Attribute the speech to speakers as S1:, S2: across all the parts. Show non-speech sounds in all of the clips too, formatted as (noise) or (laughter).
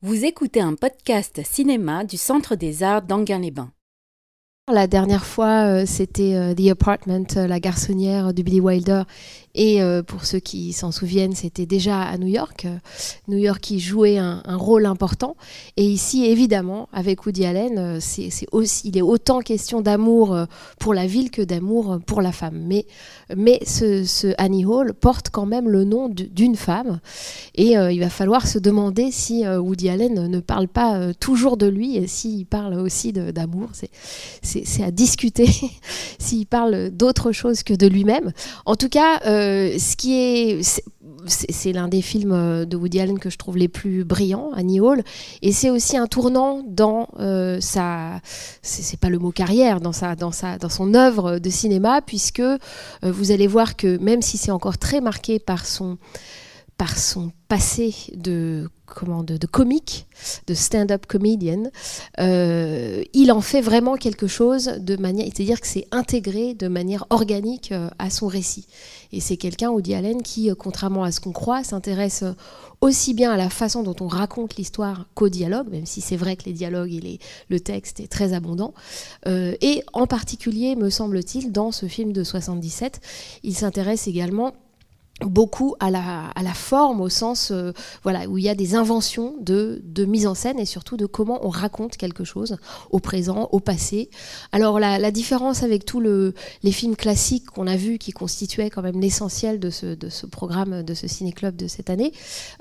S1: Vous écoutez un podcast cinéma du Centre des Arts d'Anguin-les-Bains.
S2: La dernière fois, euh, c'était euh, The Apartment, euh, la garçonnière de Billy Wilder. Et pour ceux qui s'en souviennent, c'était déjà à New York. New York qui jouait un, rôle important. Et ici, évidemment, avec Woody Allen, c'est, aussi, il est autant question d'amour pour la ville que d'amour pour la femme. Mais, mais ce, Annie Hall porte quand même le nom d'une femme. Et il va falloir se demander si Woody Allen ne parle pas toujours de lui et s'il parle aussi d'amour. C'est à discuter (laughs) s'il parle d'autre chose que de lui-même. En tout cas, euh, ce qui est c'est l'un des films euh, de Woody Allen que je trouve les plus brillants, Annie Hall, et c'est aussi un tournant dans euh, sa, c'est pas le mot carrière, dans sa, dans sa, dans son œuvre de cinéma, puisque vous allez voir que même si c'est encore très marqué par son par son passé de, comment, de, comique, de stand-up comedian, euh, il en fait vraiment quelque chose de manière, c'est-à-dire que c'est intégré de manière organique euh, à son récit. Et c'est quelqu'un, Woody Allen, qui, euh, contrairement à ce qu'on croit, s'intéresse aussi bien à la façon dont on raconte l'histoire qu'au dialogue, même si c'est vrai que les dialogues et le texte est très abondant. et en particulier, me semble-t-il, dans ce film de 77, il s'intéresse également beaucoup à la, à la, forme au sens euh, voilà où il y a des inventions de, de, mise en scène et surtout de comment on raconte quelque chose au présent au passé. Alors la, la différence avec tous le, les films classiques qu'on a vus qui constituaient quand même l'essentiel de ce, de ce programme de ce ciné club de cette année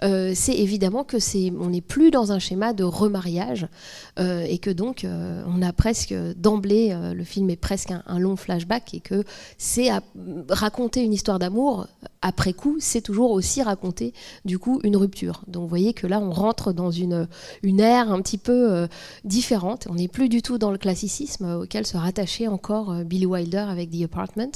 S2: euh, c'est évidemment que c'est on n'est plus dans un schéma de remariage euh, et que donc euh, on a presque d'emblée euh, le film est presque un, un long flashback et que c'est raconter une histoire d'amour après coup, c'est toujours aussi raconter du coup une rupture. Donc vous voyez que là, on rentre dans une, une ère un petit peu euh, différente. On n'est plus du tout dans le classicisme auquel se rattachait encore euh, Billy Wilder avec The Apartment,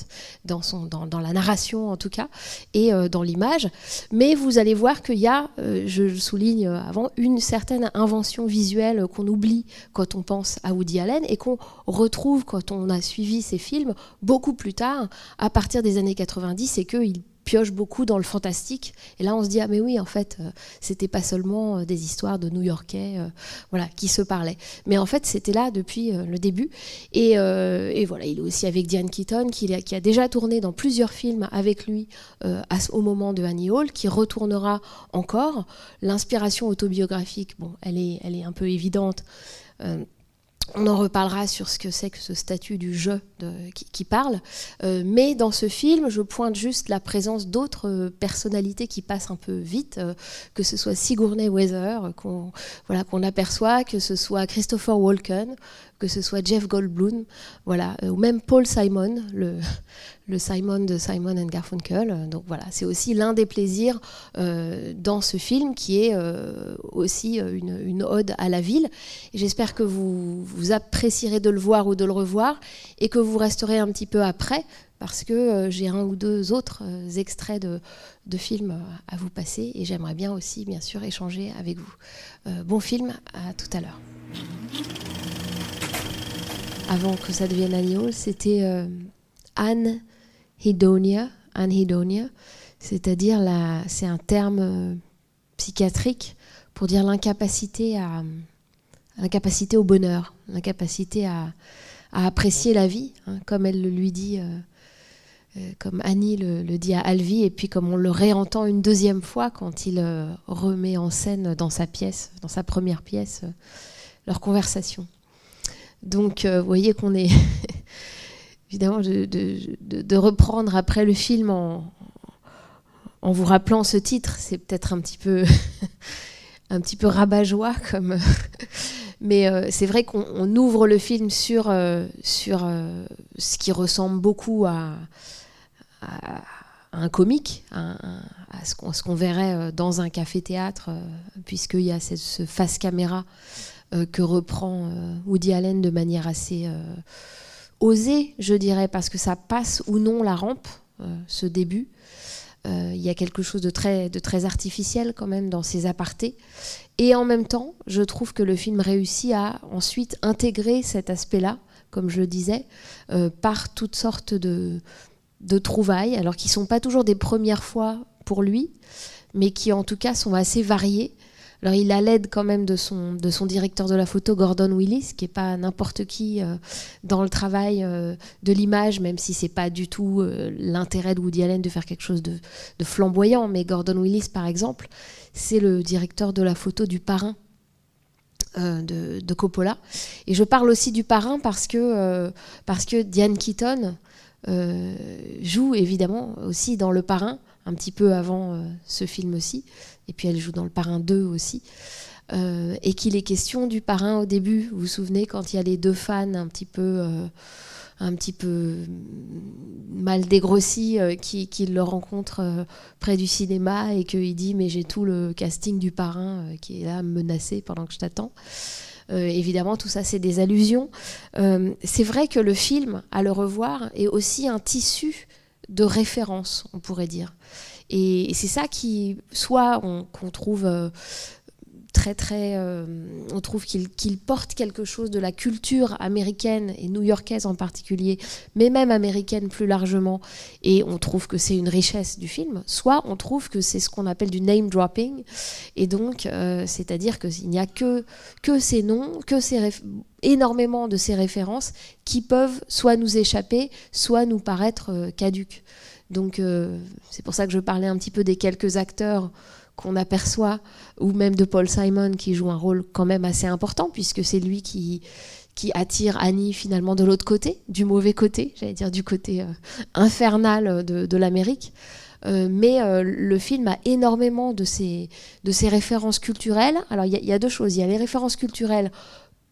S2: dans, son, dans, dans la narration en tout cas, et euh, dans l'image. Mais vous allez voir qu'il y a, je le souligne avant, une certaine invention visuelle qu'on oublie quand on pense à Woody Allen et qu'on retrouve quand on a suivi ses films beaucoup plus tard, à partir des années 90, et qu'il pioche beaucoup dans le fantastique. Et là, on se dit ah mais oui, en fait, euh, c'était pas seulement euh, des histoires de New-Yorkais, euh, voilà, qui se parlaient. Mais en fait, c'était là depuis le début. Et, voilà, il est aussi avec Diane Keaton, qui a, qui a déjà tourné dans plusieurs films avec lui au moment de Annie Hall, qui retournera encore. L'inspiration autobiographique, bon, elle est, elle est un peu évidente. On en reparlera sur ce que c'est que ce statut du jeu qui, parle. Euh, mais dans ce film, je pointe juste la présence d'autres euh, personnalités qui passent un peu vite, euh, que ce soit Sigourney Weather, qu'on voilà, qu'on aperçoit, que ce soit Christopher Walken, que ce soit Jeff Goldblum, voilà, ou même Paul Simon, (laughs) le, Simon de Simon and Garfunkel. Donc voilà, c'est aussi l'un des plaisirs euh, dans ce film qui est euh, aussi euh, une, ode à la ville. J'espère que vous, vous apprécierez de le voir ou de le revoir et que vous resterez un petit peu après parce que j'ai un ou deux autres extraits de, de, films à vous passer et j'aimerais bien aussi, bien sûr, échanger avec vous. bon film, à tout à l'heure. Avant que ça devienne Agneau, c'était Anne Hedonia, anhedonia, c'est-à-dire c'est un terme euh, psychiatrique pour dire l'incapacité à au bonheur, l'incapacité à, apprécier la vie, hein, comme elle le lui dit, euh, euh, comme Annie le, dit à Alvi, et puis comme on le réentend une deuxième fois quand il remet en scène dans sa pièce, dans sa première pièce, leur conversation. Donc, vous voyez qu'on est (laughs) évidemment de, reprendre après le film en, vous rappelant ce titre, c'est peut-être un petit peu (laughs) un petit peu rabat-joie comme (laughs) mais euh, c'est vrai qu'on ouvre le film sur euh, sur euh, ce qui ressemble beaucoup à, un comique, à, ce qu'on verrait dans un café-théâtre, puisqu'il y a ce face caméra que reprend Woody Allen de manière assez oser, je dirais, parce que ça passe ou non la rampe, euh, ce début. Euh, il y a quelque chose de très, de très artificiel quand même dans ces apartés. Et en même temps, je trouve que le film réussit à ensuite intégrer cet aspect-là, comme je le disais, euh, par toutes sortes de, de trouvailles, alors qui ne sont pas toujours des premières fois pour lui, mais qui en tout cas sont assez variées Alors il a l'aide quand même de son, directeur de la photo, Gordon Willis, qui n'est pas n'importe qui euh, dans le travail euh, de l'image, même si c'est pas du tout euh, l'intérêt de Woody Allen de faire quelque chose de, flamboyant. Mais Gordon Willis, par exemple, c'est le directeur de la photo du parrain de, de, Coppola. Et je parle aussi du parrain parce que, parce que Diane Keaton joue évidemment aussi dans Le Parrain, un petit peu avant ce film aussi et puis elle joue dans le Parrain 2 aussi. Euh, et qu'il est question du parrain au début. Vous vous souvenez quand il y a les deux fans un petit peu, euh, un petit peu mal dégrossis euh, qui, le rencontrent près du cinéma et qu'il dit mais j'ai tout le casting du parrain qui est là menacé pendant que je t'attends. évidemment, tout ça, c'est des allusions. c'est vrai que le film, à le revoir, est aussi un tissu de référence, on pourrait dire. Et, c'est ça qui, soit qu'on trouve euh, très très, euh, on trouve qu'il porte quelque chose de la culture américaine et new-yorkaise en particulier, mais même américaine plus largement, et on trouve que c'est une richesse du film. Soit on trouve que c'est ce qu'on appelle du name dropping, et donc euh, c'est-à-dire qu'il n'y a que que ces noms, que ces énormément de ces références qui peuvent soit nous échapper, soit nous paraître caduques. Donc euh, c'est pour ça que je parlais un petit peu des quelques acteurs qu'on aperçoit, ou même de Paul Simon qui joue un rôle quand même assez important, puisque c'est lui qui, attire Annie finalement de l'autre côté, du mauvais côté, j'allais dire du côté euh, infernal de, l'Amérique. Euh, mais le film a énormément de ces références culturelles. Alors il y, y, a deux choses. Il y a les références culturelles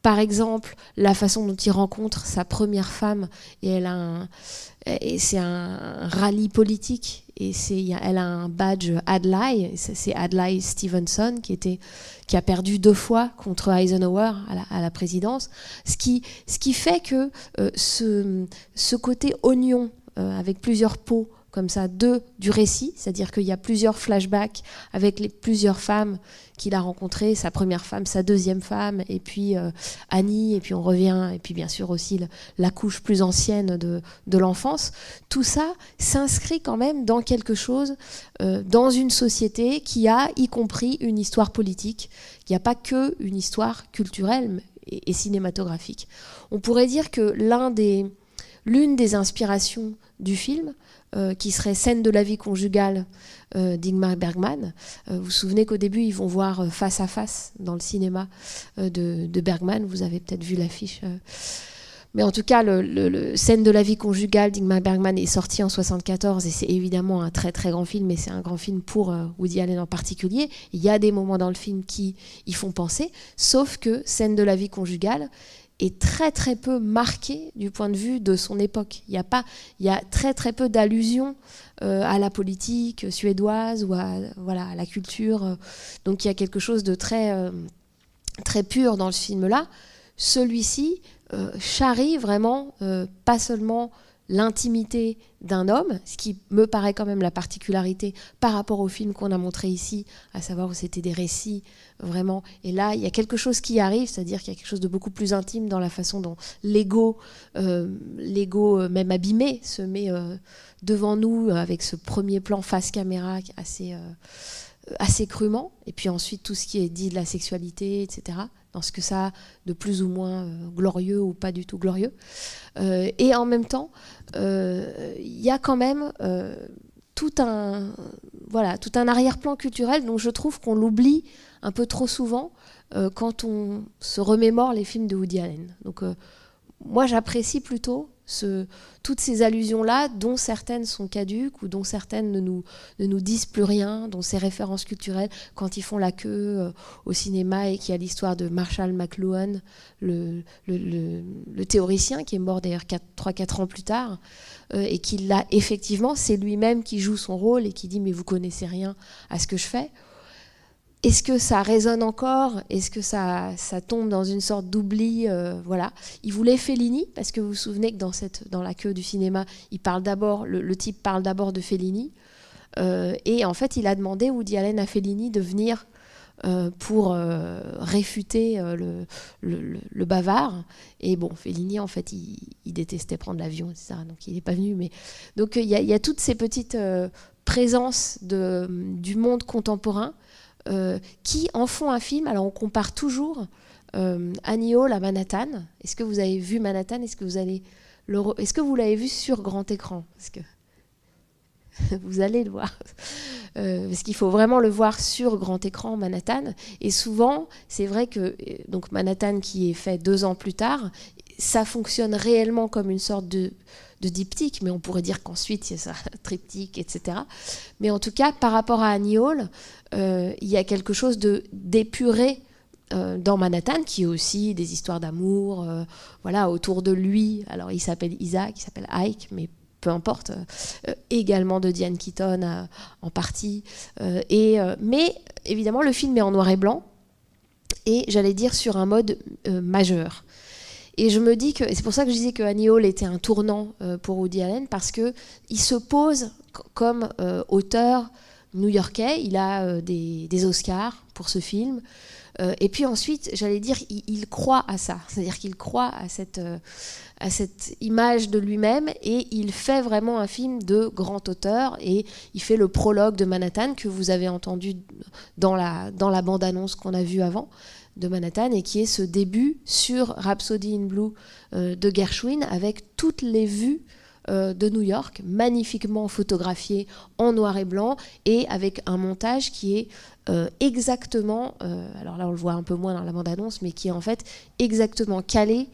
S2: par exemple, la façon dont il rencontre sa première femme, et elle a et c'est un rallye politique, et elle a un badge Adlai, c'est Adlai Stevenson qui, a perdu deux fois contre Eisenhower à la, présidence, ce qui, fait que euh, ce, côté oignon, euh, avec plusieurs pots, comme ça deux du récit, c'est-à-dire qu'il y a plusieurs flashbacks avec les plusieurs femmes qu'il a rencontrées, sa première femme, sa deuxième femme, et puis euh, Annie, et puis on revient, et puis bien sûr aussi la couche plus ancienne de, l'enfance. Tout ça s'inscrit quand même dans quelque chose, euh, dans une société qui a y compris une histoire politique. Il n'y a pas que une histoire culturelle et cinématographique. On pourrait dire que l'un des, l'une des inspirations du film, euh, qui serait Scène de la vie conjugale euh, d'Ingmar Bergman. Euh, vous vous souvenez qu'au début, ils vont voir Face à face dans le cinéma de, Bergman. Vous avez peut-être vu l'affiche. Mais en tout cas, le, Scène de la vie conjugale d'Ingmar Bergman est sorti en 74 et c'est évidemment un très très grand film, et c'est un grand film pour Woody Allen en particulier. Il y a des moments dans le film qui y font penser, sauf que Scène de la vie conjugale, est très très peu marqué du point de vue de son époque. Il y a pas, il y a très très peu d'allusions euh, à la politique suédoise ou à voilà la culture. Donc il y a quelque chose de très euh, très pur dans ce film-là. Celui-ci euh, charrie vraiment pas seulement l'intimité d'un homme, ce qui me paraît quand même la particularité par rapport au film qu'on a montré ici, à savoir où c'était des récits vraiment. Et là, il y a quelque chose qui arrive, c'est-à-dire qu'il y a quelque chose de beaucoup plus intime dans la façon dont l'ego, euh, l'ego euh, même abîmé, se met euh, devant nous avec ce premier plan face caméra assez, assez crûment, et puis ensuite tout ce qui est dit de la sexualité, etc dans ce que ça a de plus ou moins glorieux ou pas du tout glorieux. et en même temps, il y a quand même tout un, voilà, tout un arrière-plan culturel dont je trouve qu'on l'oublie un peu trop souvent euh, quand on se remémore les films de Woody Allen. Donc euh, moi j'apprécie plutôt toutes ces allusions-là, dont certaines sont caduques ou dont certaines ne nous, disent plus rien, dont ces références culturelles, quand ils font la queue euh, au cinéma et qu'il y a l'histoire de Marshall McLuhan, le, théoricien qui est mort d'ailleurs 3-4 ans plus tard, et qui l'a effectivement, c'est lui-même qui joue son rôle et qui dit mais vous connaissez rien à ce que je fais. Est-ce que ça résonne encore? Est-ce que ça, tombe dans une sorte d'oubli? Euh, Voilà. Il voulait Fellini parce que vous vous souvenez que dans, la queue du cinéma, il parle d'abord, le, type parle d'abord de Fellini. Euh, et en fait, il a demandé Woody Allen à Fellini de venir euh, pour réfuter le, bavard. Et bon, Fellini, en fait, il, détestait prendre l'avion, etc. Donc il n'est pas venu. Mais donc il y, a toutes ces petites présences du monde contemporain qui en font un film. Alors on compare toujours Annie Hall à Manhattan. Est-ce que vous avez vu Manhattan? Est-ce que vous l'avez vu sur grand écran? Parce que (laughs) vous allez le voir. Euh, parce qu'il faut vraiment le voir sur grand écran, Manhattan. Et souvent, c'est vrai que euh, donc Manhattan, qui est fait deux ans plus tard, ça fonctionne réellement comme une sorte de, diptyque, mais on pourrait dire qu'ensuite a ça, (laughs) triptyque, etc. Mais en tout cas, par rapport à Annie Hall, euh, il y a quelque chose de d'épuré dans Manhattan, qui est aussi des histoires d'amour, voilà, autour de lui. Alors, il s'appelle Isaac, il s'appelle Ike, mais peu importe, euh, également de Diane Keaton euh, en partie. Euh, et, mais évidemment, le film est en noir et blanc, et j'allais dire sur un mode majeur. Et je me dis que, c'est pour ça que je disais que Annie Hall était un tournant pour Woody Allen, parce qu'il se pose comme auteur new-yorkais, il a des, des, Oscars pour ce film. Et puis ensuite, j'allais dire, il, croit à ça, c'est-à-dire qu'il croit à cette à cette image de lui-même et il fait vraiment un film de grand auteur et il fait le prologue de Manhattan que vous avez entendu dans la, dans la bande-annonce qu'on a vue avant de Manhattan et qui est ce début sur Rhapsody in Blue euh, de Gershwin avec toutes les vues euh, de New York, magnifiquement photographiées en noir et blanc et avec un montage qui est euh, exactement, alors là on le voit un peu moins dans la bande-annonce, mais qui est en fait exactement calé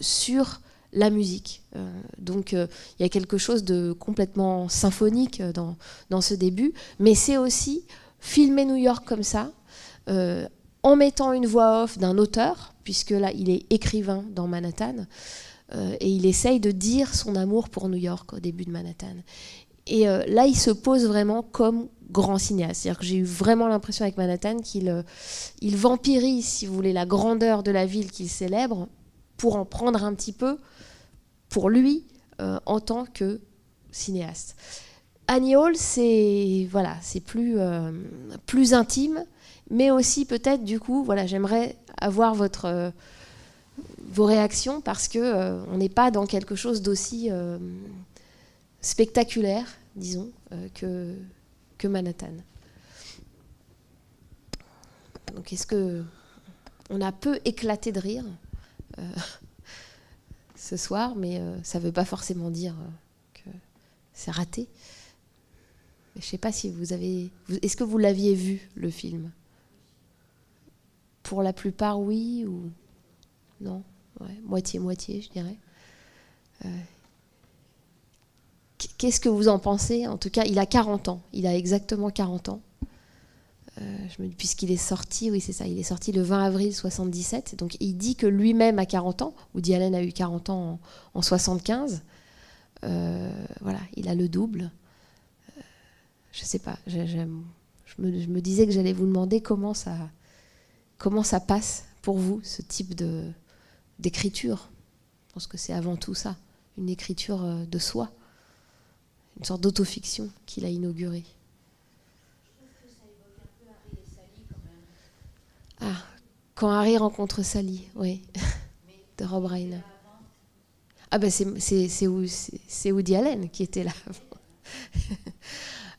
S2: sur la musique. Euh, donc euh, il y a quelque chose de complètement symphonique euh, dans, dans ce début, mais c'est aussi filmer New York comme ça, en mettant une voix off d'un auteur, puisque là il est écrivain dans Manhattan, et il essaye de dire son amour pour New York au début de Manhattan. Et là il se pose vraiment comme grand cinéaste. C'est-à-dire que j'ai eu vraiment l'impression avec Manhattan qu'il il vampirise, si vous voulez, la grandeur de la ville qu'il célèbre pour en prendre un petit peu pour lui euh, en tant que cinéaste. Annie Hall, c'est voilà, c'est plus, euh, plus intime, mais aussi peut-être du coup, voilà, j'aimerais avoir votre, euh, vos réactions parce que on n'est pas dans quelque chose d'aussi spectaculaire, disons, que, que Manhattan. Donc est-ce que on a peu éclaté de rire (laughs) ce soir, mais euh, ça ne veut pas forcément dire euh, que c'est raté. je ne sais pas si vous avez... Est-ce que vous l'aviez vu, le film? Pour la plupart, oui ou non? Moitié-moitié, je dirais. Euh, qu'est-ce que vous en pensez? En tout cas, il a 40 ans. Il a exactement 40 ans. Euh, puisqu'il est sorti, oui c'est ça, il est sorti le 20 avril 77, donc il dit que lui-même a 40 ans, Woody Allen a eu 40 ans en, 75, euh, voilà, il a le double. Euh, je sais pas, je, me, disais que j'allais vous demander comment ça passe pour vous, ce type de, d'écriture. Je pense que c'est avant tout ça, une écriture de soi, une sorte d'autofiction qu'il a inaugurée. Ah, quand Harry rencontre Sally, oui, (laughs) de Rob Reiner. Ah ben c'est Woody Allen qui était là. (laughs)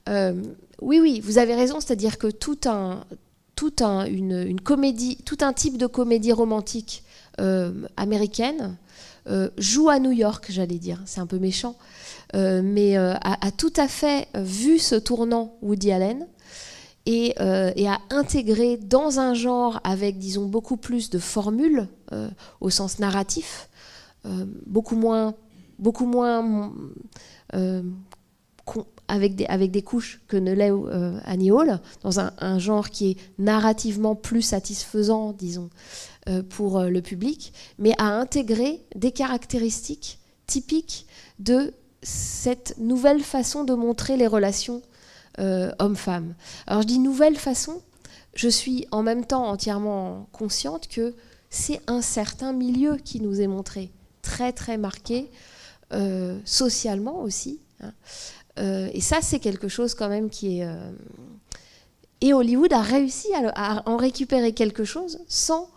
S2: Euh, oui, oui, vous avez raison, c'est-à-dire que tout un, tout un, une, comédie, tout un type de comédie romantique euh, américaine euh, joue à New York, j'allais dire. C'est un peu méchant, mais a, tout à fait vu ce tournant Woody Allen euh, et, à intégrer dans un genre avec, disons, beaucoup plus de formules euh, au sens narratif, euh, beaucoup moins, beaucoup moins avec, des, couches que ne l'est Annie Hall, dans un, genre qui est narrativement plus satisfaisant, disons, pour le public, mais à intégrer des caractéristiques typiques de cette nouvelle façon de montrer les relations euh, homme-femme. Alors je dis nouvelle façon, je suis en même temps entièrement consciente que c'est un certain milieu qui nous est montré, très très marqué, euh, socialement aussi. Hein. Euh, et ça, c'est quelque chose quand même qui est... et Hollywood a réussi à, en récupérer quelque chose sans,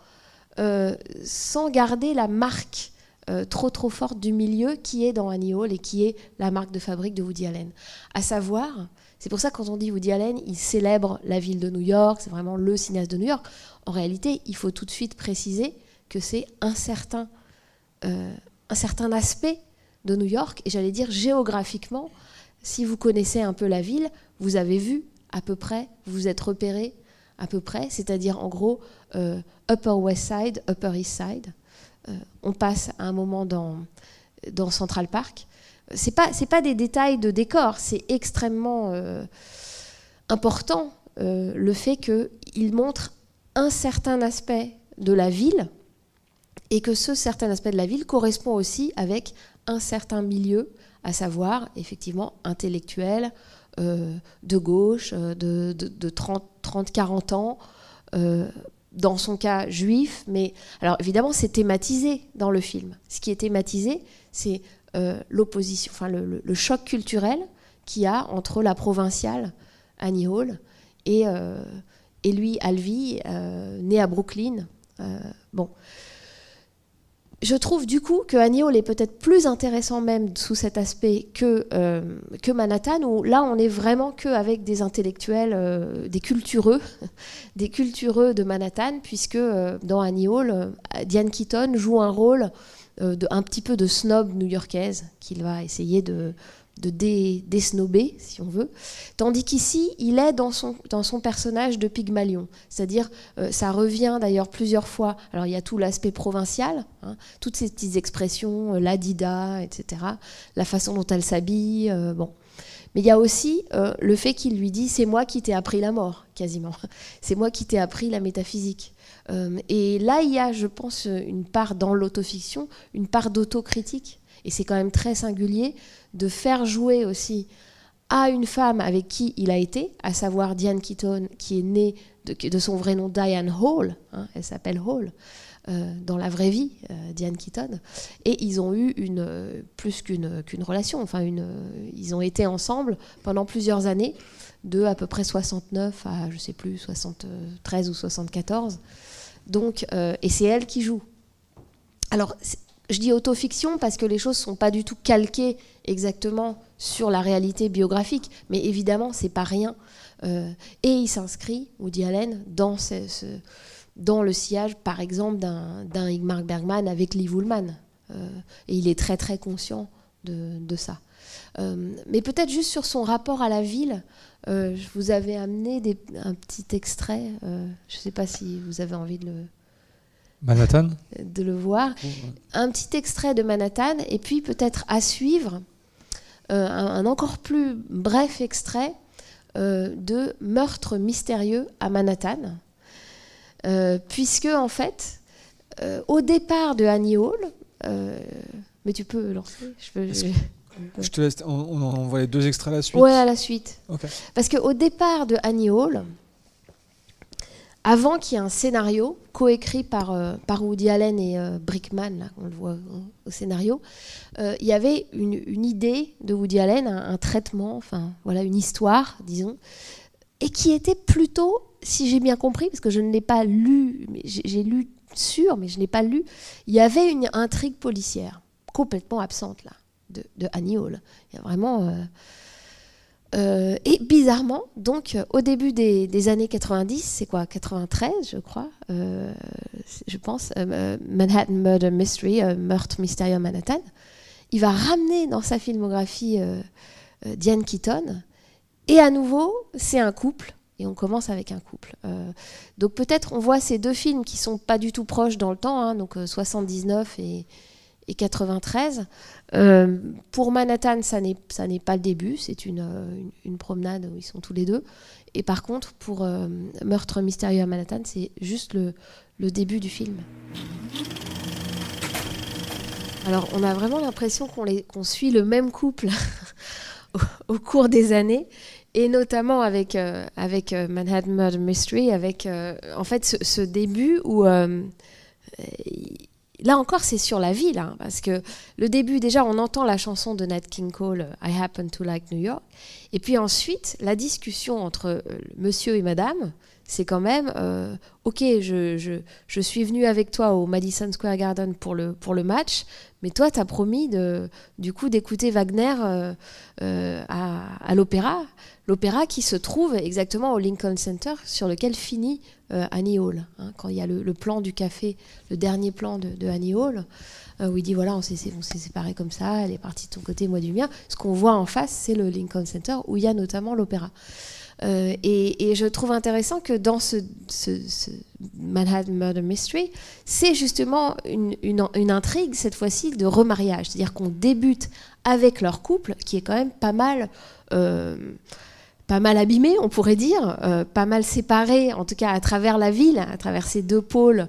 S2: sans garder la marque trop trop forte du milieu qui est dans Annie Hall et qui est la marque de fabrique de Woody Allen. À savoir C'est pour ça que quand on dit Woody Allen, il célèbre la ville de New York, c'est vraiment le cinéaste de New York. En réalité, il faut tout de suite préciser que c'est un certain, euh, un certain aspect de New York, et j'allais dire géographiquement, si vous connaissez un peu la ville, vous avez vu à peu près, vous êtes repéré à peu près, c'est-à-dire en gros euh, Upper West Side, Upper East Side. Euh, on passe à un moment dans, Central Park. C'est pas c'est pas des détails de décor, c'est extrêmement euh, important le fait qu'il montre un certain aspect de la ville et que ce certain aspect de la ville correspond aussi avec un certain milieu, à savoir effectivement intellectuel, de gauche, euh, de, 30-40 ans, euh, dans son cas juif, mais alors évidemment c'est thématisé dans le film. Ce qui est thématisé, c'est l'opposition, enfin le, choc culturel qu'il y a entre la provinciale Annie Hall et, et lui, Alvi, né à Brooklyn. bon, je trouve du coup que Hall est peut-être plus intéressant même sous cet aspect que, euh, Manhattan, où là on est vraiment qu'avec des intellectuels, euh, des cultureux, (laughs) des cultureux de Manhattan, puisque euh, dans Annie Hall, Diane Keaton joue un rôle de, un petit peu de snob new-yorkaise qu'il va essayer de, de désnober, si on veut. Tandis qu'ici, il est dans son, dans son personnage de Pygmalion. C'est-à-dire, euh, ça revient d'ailleurs plusieurs fois. Alors, il y a tout l'aspect provincial, hein, toutes ces petites expressions, euh, l'adida, etc., la façon dont elle s'habille, euh, bon. Mais il y a aussi le fait qu'il lui dit c'est moi qui t'ai appris la mort, quasiment. (laughs) C'est moi qui t'ai appris la métaphysique. et là, il y a, je pense, une part dans l'autofiction, une part d'autocritique. Et c'est quand même très singulier de faire jouer aussi à une femme avec qui il a été, à savoir Diane Keaton, qui est née de, son vrai nom Diane Hall, hein, elle s'appelle Hall, euh, dans la vraie vie, euh, Diane Keaton, et ils ont eu une, euh, plus qu'une relation, enfin ils ont été ensemble pendant plusieurs années, de à peu près 69 à, je sais plus, 73 ou 74. Donc, et c'est elle qui joue. Alors, je dis autofiction parce que les choses sont pas du tout calquées exactement sur la réalité biographique, mais évidemment, c'est pas rien. Euh, et il s'inscrit, Woody Allen, dans, dans le sillage, par exemple, d'un Igmar Bergman avec Lee Woolman. Euh, et il est très très conscient de, ça. Euh, mais peut-être juste sur son rapport à la ville, je vous avais amené un petit extrait. je ne sais pas si vous avez envie de le,
S3: Manhattan
S2: De le voir. Un petit extrait de Manhattan, et puis peut-être à suivre euh, un, encore plus bref extrait euh, de Meurtre mystérieux à Manhattan. Euh, puisque, en fait, au départ de Annie Hall, mais tu peux lancer
S3: je, te laisse, on, envoie les deux extraits à la suite?
S2: Ouais, à la suite. Parce qu'au départ de Annie Hall, avant qu'il y ait un scénario coécrit par, euh, par Woody Allen et euh, Brickman, là, on le voit au scénario, euh, il y avait une, idée de Woody Allen, un, traitement, enfin voilà, une histoire, disons, et qui était plutôt, si j'ai bien compris, parce que je ne l'ai pas lu, j'ai lu sûr, mais je ne l'ai pas lu, il y avait une intrigue policière complètement absente là, de, de Annie Hall. Il y a vraiment euh, et bizarrement, donc au début des, années 90, c'est quoi 93, je crois, euh, je pense, euh, Manhattan Murder Mystery, meurtre mystérieux Manhattan, il va ramener dans sa filmographie Diane Keaton. Et à nouveau, c'est un couple. Et on commence avec un couple. donc peut-être on voit ces deux films qui sont pas du tout proches dans le temps, hein, donc 79 et, et 93. Euh, pour Manhattan, ça n'est pas le début, c'est une, euh, une, promenade où ils sont tous les deux. Et par contre, pour euh, Meurtre mystérieux à Manhattan, c'est juste le, début du film. Alors, on a vraiment l'impression qu'on suit le même couple (laughs) au, cours des années, et notamment avec, avec Manhattan Murder Mystery, avec en fait ce début où là encore, c'est sur la ville, hein, parce que le début, déjà, on entend la chanson de Nat King Cole, I Happen to Like New York, et puis ensuite, la discussion entre euh, monsieur et madame, c'est quand même, euh, ok, je, je, je, suis venu avec toi au Madison Square Garden pour le, pour le match, mais toi, tu as promis de, du coup d'écouter Wagner euh, à l'opéra, l'opéra qui se trouve exactement au Lincoln Center, sur lequel finit Annie Hall. Hein, quand il y a le, plan du café, le dernier plan de, Annie Hall, où il dit voilà, on s'est séparés comme ça, elle est partie de ton côté, moi du mien. Ce qu'on voit en face, c'est le Lincoln Center, où il y a notamment l'opéra. Euh, et, je trouve intéressant que dans ce, Manhattan Murder Mystery, c'est justement une, intrigue, cette fois-ci, de remariage. C'est-à-dire qu'on débute avec leur couple, qui est quand même pas mal... Euh, pas mal abîmé, on pourrait dire, euh, pas mal séparé, en tout cas à travers la ville, à travers ces deux pôles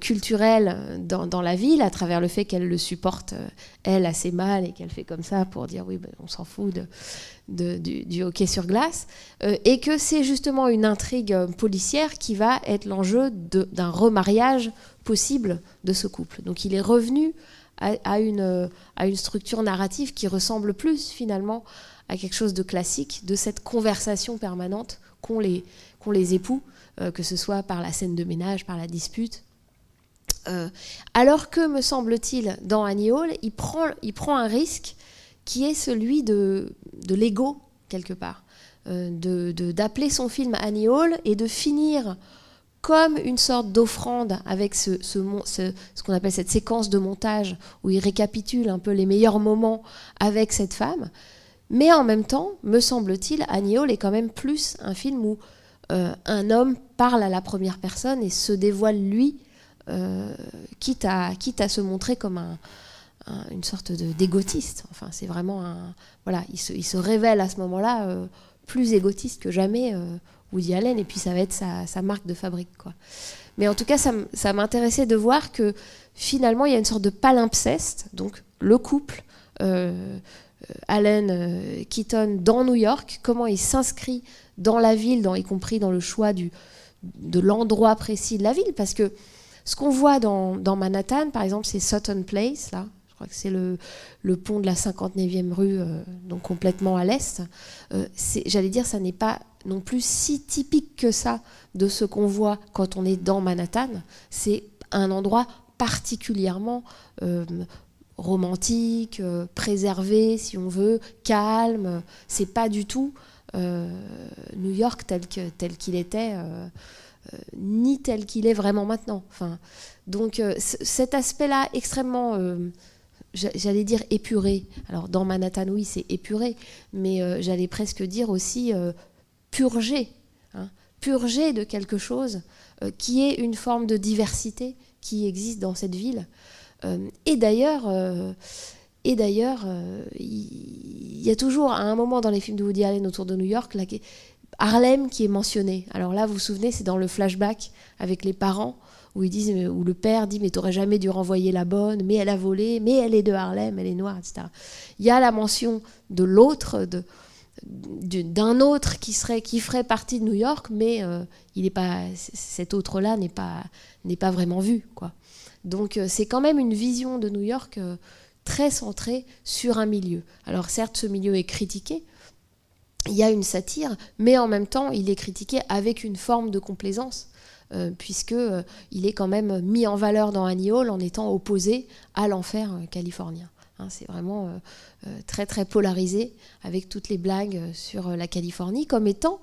S2: culturels dans, la ville, à travers le fait qu'elle le supporte, elle, assez mal, et qu'elle fait comme ça pour dire oui, ben, on s'en fout de, du, hockey sur glace, euh, et que c'est justement une intrigue euh, policière qui va être l'enjeu d'un remariage possible de ce couple. Donc il est revenu à, une, euh, à, une, structure narrative qui ressemble plus finalement à quelque chose de classique, de cette conversation permanente qu'ont les, les époux, que ce soit par la scène de ménage, par la dispute. alors que, me semble-t-il, dans Annie Hall, il prend, il prend un risque qui est celui de, de l'ego, quelque part. Euh, d'appeler son film Annie Hall et de finir comme une sorte d'offrande avec ce, ce, ce, qu'on appelle cette séquence de montage où il récapitule un peu les meilleurs moments avec cette femme. Mais en même temps, me semble-t-il, Hall est quand même plus un film où euh, un homme parle à la première personne et se dévoile lui, euh, quitte, à, quitte à se montrer comme un, une sorte d'égotiste. Enfin, c'est vraiment un. Voilà, il se, il se révèle à ce moment-là euh, plus égotiste que jamais, Woody Allen, et puis ça va être sa, sa, marque de fabrique. Quoi. Mais en tout cas, ça, m'intéressait de voir que finalement, il y a une sorte de palimpseste, donc le couple. Allen Keaton dans New York, comment il s'inscrit dans la ville, y compris dans le choix du, de l'endroit précis de la ville, parce que ce qu'on voit dans, dans, Manhattan, par exemple, c'est Sutton Place, là, je crois que c'est le, le, pont de la 59e rue, euh, donc complètement à l'est. Euh, j'allais dire, ça n'est pas non plus si typique que ça de ce qu'on voit quand on est dans Manhattan. C'est un endroit particulièrement euh, romantique, préservé, si on veut, calme. C'est pas du tout New York tel qu'il était. ni tel qu'il est vraiment maintenant. Enfin, donc cet aspect-là extrêmement j'allais dire épuré. Alors dans Manhattan, oui, c'est épuré, mais euh, j'allais presque dire aussi euh, purgé. Hein, purgé de quelque chose euh, qui est une forme de diversité qui existe dans cette ville. Et d'ailleurs, et d'ailleurs, il y, a toujours à un moment dans les films de Woody Allen autour de New York, là, Harlem qui est mentionné. Alors là, vous vous souvenez, c'est dans le flashback avec les parents où ils disent, où le père dit mais t'aurais jamais dû renvoyer la bonne, mais elle a volé, mais elle est de Harlem, elle est noire, etc. Il y a la mention de l'autre, de d'un autre qui serait qui ferait partie de New York, mais euh, il est pas cet autre-là n'est pas n'est pas vraiment vu quoi. Donc euh, c'est quand même une vision de New York euh, très centrée sur un milieu. Alors certes ce milieu est critiqué, il y a une satire, mais en même temps il est critiqué avec une forme de complaisance euh, puisqu'il euh, est quand même mis en valeur dans Annie Hall en étant opposé à l'enfer californien. Hein, c'est vraiment très très polarisé avec toutes les blagues sur la Californie comme étant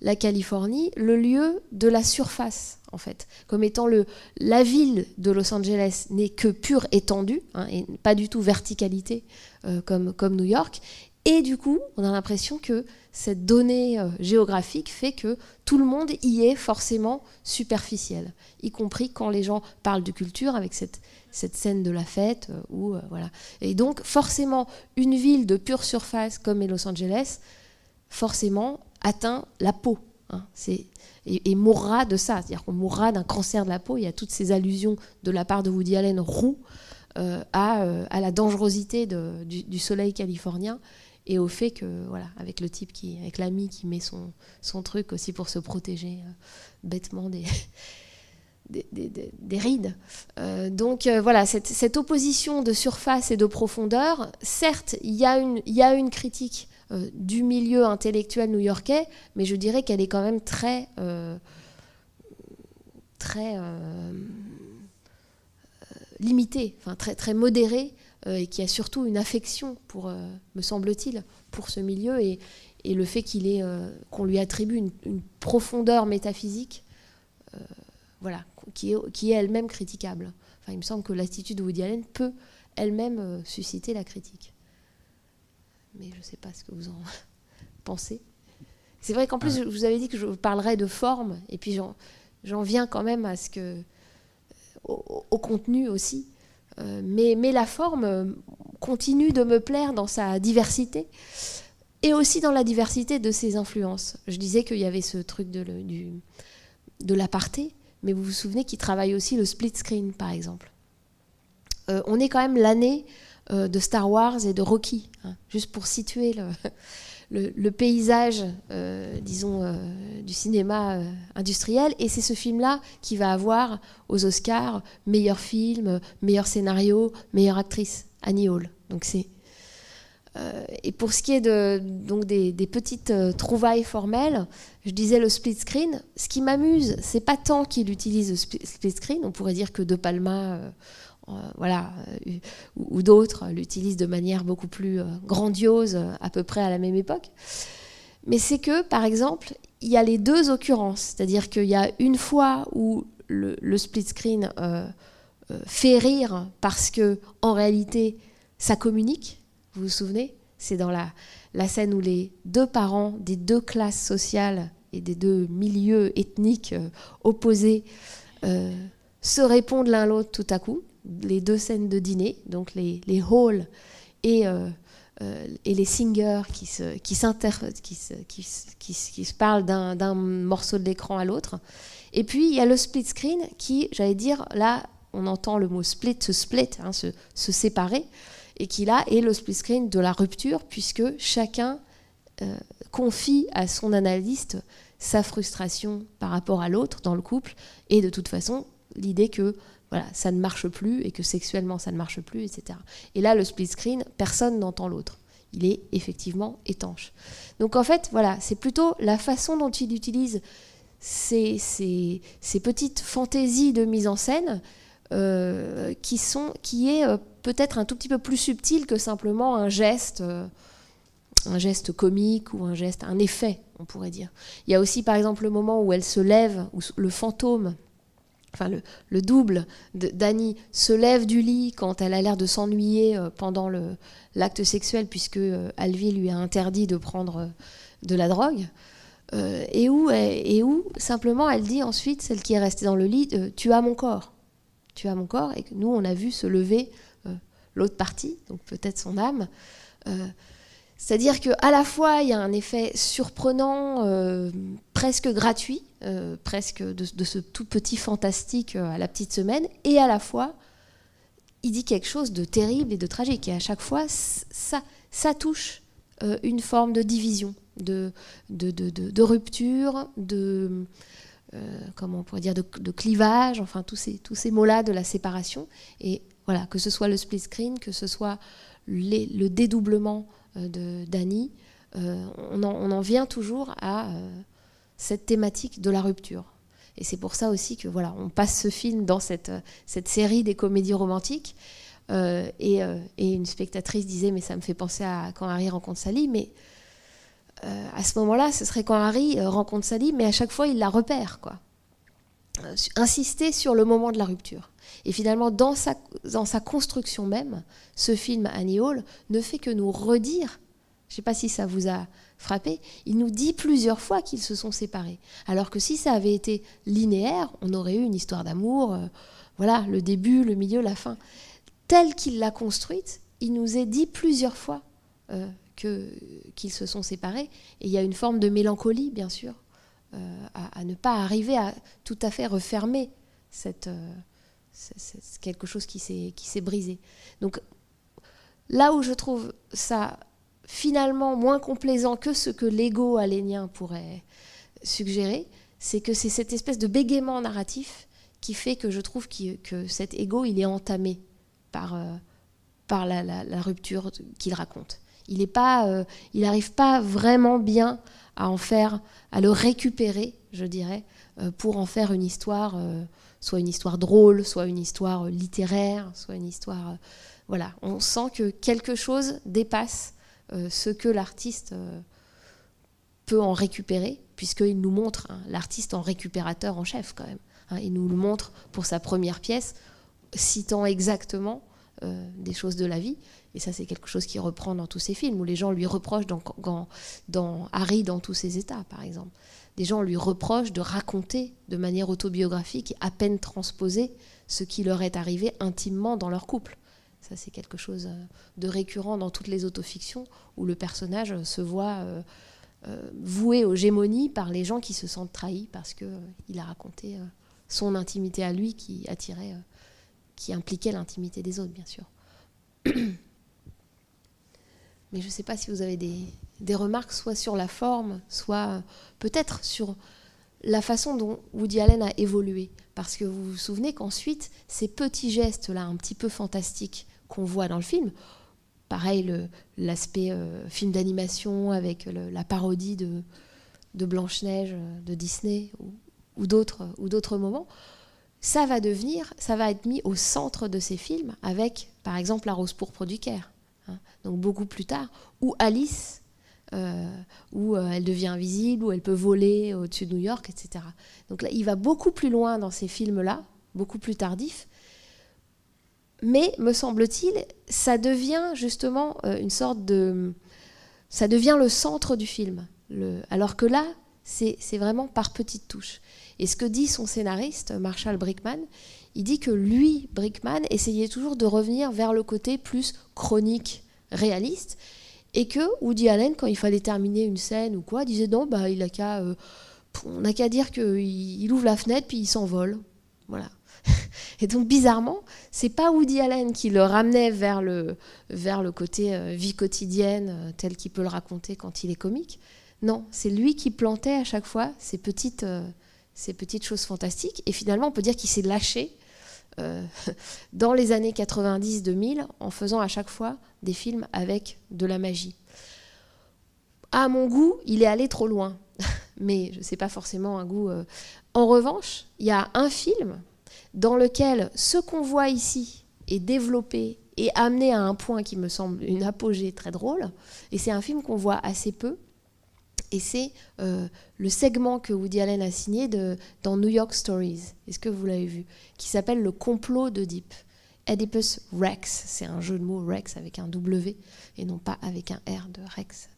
S2: la Californie le lieu de la surface en fait, comme étant le, la ville de Los Angeles n'est que pure étendue hein, et pas du tout verticalité comme, comme New York. Et du coup, on a l'impression que cette donnée euh, géographique fait que tout le monde y est forcément superficiel, y compris quand les gens parlent de culture avec cette, cette scène de la fête. Euh, euh, voilà. Et donc, forcément, une ville de pure surface comme est Los Angeles, forcément, atteint la peau. Hein. et, mourra de ça, c'est-à-dire qu'on mourra d'un cancer de la peau. Il y a toutes ces allusions de la part de Woody Allen roux à, à, la dangerosité du, soleil californien et au fait que voilà avec le type qui avec l'ami qui met son, son truc aussi pour se protéger euh, bêtement des (laughs) des, des, rides. Euh, donc euh, voilà, cette, cette, opposition de surface et de profondeur, certes, il y, y a une critique du milieu intellectuel new-yorkais, mais je dirais qu'elle est quand même très, très limité, enfin très, très modéré, et qui a surtout une affection, pour, me semble-t-il, pour ce milieu, et, le fait qu'il est, qu'on lui attribue une, profondeur métaphysique, voilà, qui est, elle-même critiquable. Il me semble que l'attitude de Woody Allen peut elle-même susciter la critique. Mais je ne sais pas ce que vous en (laughs) pensez. C'est vrai qu'en plus, je vous avais dit que je parlerais de forme, et puis j'en viens quand même à ce que, au, contenu aussi. Euh, mais, mais, la forme continue de me plaire dans sa diversité et aussi dans la diversité de ses influences. Je disais qu'il y avait ce truc de, du, de l'aparté, mais vous vous souvenez qu'il travaille aussi le split screen, par exemple. Euh, on est quand même l'année euh, de Star Wars et de Rocky, hein, juste pour situer le, (laughs) paysage, euh, disons, euh, du cinéma industriel. Et c'est ce film-là qui va avoir aux Oscars meilleur film, meilleur scénario, meilleure actrice, Annie Hall. Donc c'est et pour ce qui est donc des, petites trouvailles formelles, je disais le split screen. Ce qui m'amuse, c'est pas tant qu'il utilise le split screen. On pourrait dire que De Palma voilà, euh, ou, d'autres l'utilisent de manière beaucoup plus euh, grandiose à peu près à la même époque. Mais c'est que, par exemple, il y a les deux occurrences, c'est-à-dire qu'il y a une fois où le, split screen fait rire parce que en réalité ça communique. Vous vous souvenez? C'est dans la, la scène où les deux parents des deux classes sociales et des deux milieux ethniques opposés se répondent l'un l'autre tout à coup les deux scènes de dîner, donc les, les halls et, euh, euh, et les singers qui se, qui, qui, qui, qui, se parlent d'un morceau de l'écran à l'autre. Et puis il y a le split screen qui, j'allais dire, là on entend le mot split, se split, hein, se, se, séparer, et qui là est le split screen de la rupture, puisque chacun euh, confie à son analyste sa frustration par rapport à l'autre dans le couple, et de toute façon l'idée que voilà, ça ne marche plus et que sexuellement ça ne marche plus, etc. Et là, le split screen, personne n'entend l'autre. Il est effectivement étanche. Donc en fait, voilà, c'est plutôt la façon dont il utilise ces, ces, petites fantaisies de mise en scène euh, qui, sont, qui est euh, peut-être un tout petit peu plus subtil que simplement un geste, euh, un geste comique ou un geste, un effet, on pourrait dire. Il y a aussi par exemple le moment où elle se lève, où le fantôme enfin le, double d'Annie se lève du lit quand elle a l'air de s'ennuyer euh, pendant l'acte sexuel puisque euh, Alvi lui a interdit de prendre euh, de la drogue. et, où, et où simplement elle dit ensuite, celle qui est restée dans le lit, tu as mon corps. Tu as mon corps. Et nous, on a vu se lever l'autre partie, donc peut-être son âme. C'est-à-dire qu'à la fois, il y a un effet surprenant, presque gratuit, euh, presque de, ce tout petit fantastique euh, à la petite semaine, et à la fois, il dit quelque chose de terrible et de tragique. Et à chaque fois, ça, touche euh, une forme de division, de rupture, de, comment on pourrait dire, de, clivage, enfin tous ces, tous ces mots-là de la séparation. Et voilà, que ce soit le split screen, que ce soit le dédoublement de d'Annie, on, on, en vient toujours à cette thématique de la rupture. Et c'est pour ça aussi que voilà, on passe ce film dans cette, série des comédies romantiques. Euh, et, euh, une spectatrice disait mais ça me fait penser à quand Harry rencontre Sally. Mais euh, à ce moment-là, ce serait quand Harry rencontre Sally, mais à chaque fois il la repère quoi. insister sur le moment de la rupture. Et finalement, dans sa, construction même, ce film Annie Hall ne fait que nous redire. Je ne sais pas si ça vous a frappé, il nous dit plusieurs fois qu'ils se sont séparés. Alors que si ça avait été linéaire, on aurait eu une histoire d'amour, euh, voilà, le début, le milieu, la fin. Telle qu'il l'a construite, il nous est dit plusieurs fois euh, qu'ils se sont séparés. Et il y a une forme de mélancolie, bien sûr, euh, à, ne pas arriver à tout à fait refermer cette, quelque chose qui s'est, brisé. Donc là où je trouve ça finalement moins complaisant que ce que l'ego alénien pourrait suggérer, c'est que c'est cette espèce de bégaiement narratif qui fait que je trouve que cet ego, il est entamé par, euh, par la, rupture qu'il raconte. Il est pas, il n'arrive pas vraiment bien à en faire, à le récupérer, je dirais, pour en faire une histoire, soit une histoire drôle, soit une histoire littéraire, soit une histoire, voilà. On sent que quelque chose dépasse ce que l'artiste peut en récupérer, puisqu'il nous montre hein, l'artiste en récupérateur en chef quand même. Hein. il nous le montre pour sa première pièce, citant exactement euh, des choses de la vie. Et ça, c'est quelque chose qui reprend dans tous ses films, où les gens lui reprochent, dans, Harry, dans tous ses états, par exemple. Des gens lui reprochent de raconter de manière autobiographique à peine transposée ce qui leur est arrivé intimement dans leur couple. Ça, c'est quelque chose euh, de récurrent dans toutes les autofictions, où le personnage se voit... Euh, euh, voué aux gémonies par les gens qui se sentent trahis parce qu'il euh, a raconté euh, son intimité à lui qui attirait, qui impliquait l'intimité des autres, bien sûr. (clears throat) Mais je ne sais pas si vous avez des, des, remarques, soit sur la forme, soit peut-être sur la façon dont Woody Allen a évolué. Parce que vous vous souvenez qu'ensuite, ces petits gestes-là, un petit peu fantastiques qu'on voit dans le film, pareil, l'aspect euh, film d'animation avec la parodie de, Blanche-Neige euh, de Disney ou, d'autres moments, ça va devenir, ça va être mis au centre de ces films avec, par exemple, La Rose pourpre du hein. donc beaucoup plus tard, ou Alice, où elle devient invisible, où elle peut voler au-dessus de New York, etc. Donc là, il va beaucoup plus loin dans ces films-là, beaucoup plus tardifs, mais, me semble-t-il, ça devient justement euh, une sorte de... Ça devient le centre du film. alors que là, c'est vraiment par petites touches. Et ce que dit son scénariste, Marshall Brickman, il dit que lui, Brickman, essayait toujours de revenir vers le côté plus chronique, réaliste, et que Woody Allen, quand il fallait terminer une scène ou quoi, disait non, bah, il a qu'à, euh, on n'a qu'à dire qu'il ouvre la fenêtre puis il s'envole. Voilà. (laughs) Et donc bizarrement, c'est pas Woody Allen qui le ramenait vers le, vers le côté euh, vie quotidienne euh, tel qu'il peut le raconter quand il est comique. Non, c'est lui qui plantait à chaque fois ces petites, euh, ces petites choses fantastiques. Et finalement, on peut dire qu'il s'est lâché (laughs) dans les années 90-2000 en faisant à chaque fois des films avec de la magie. À mon goût, il est allé trop loin, (laughs) mais je sais pas forcément un goût. En revanche, il y a un film dans lequel ce qu'on voit ici est développé et amené à un point qui me semble une apogée très drôle. Et c'est un film qu'on voit assez peu. Et c'est euh, le segment que Woody Allen a signé dans New York Stories. Est-ce que vous l'avez vu? Qui s'appelle Le complot d'Oedipe. Oedipus Rex, c'est un jeu de mots Rex avec un W et non pas avec un R de Rex.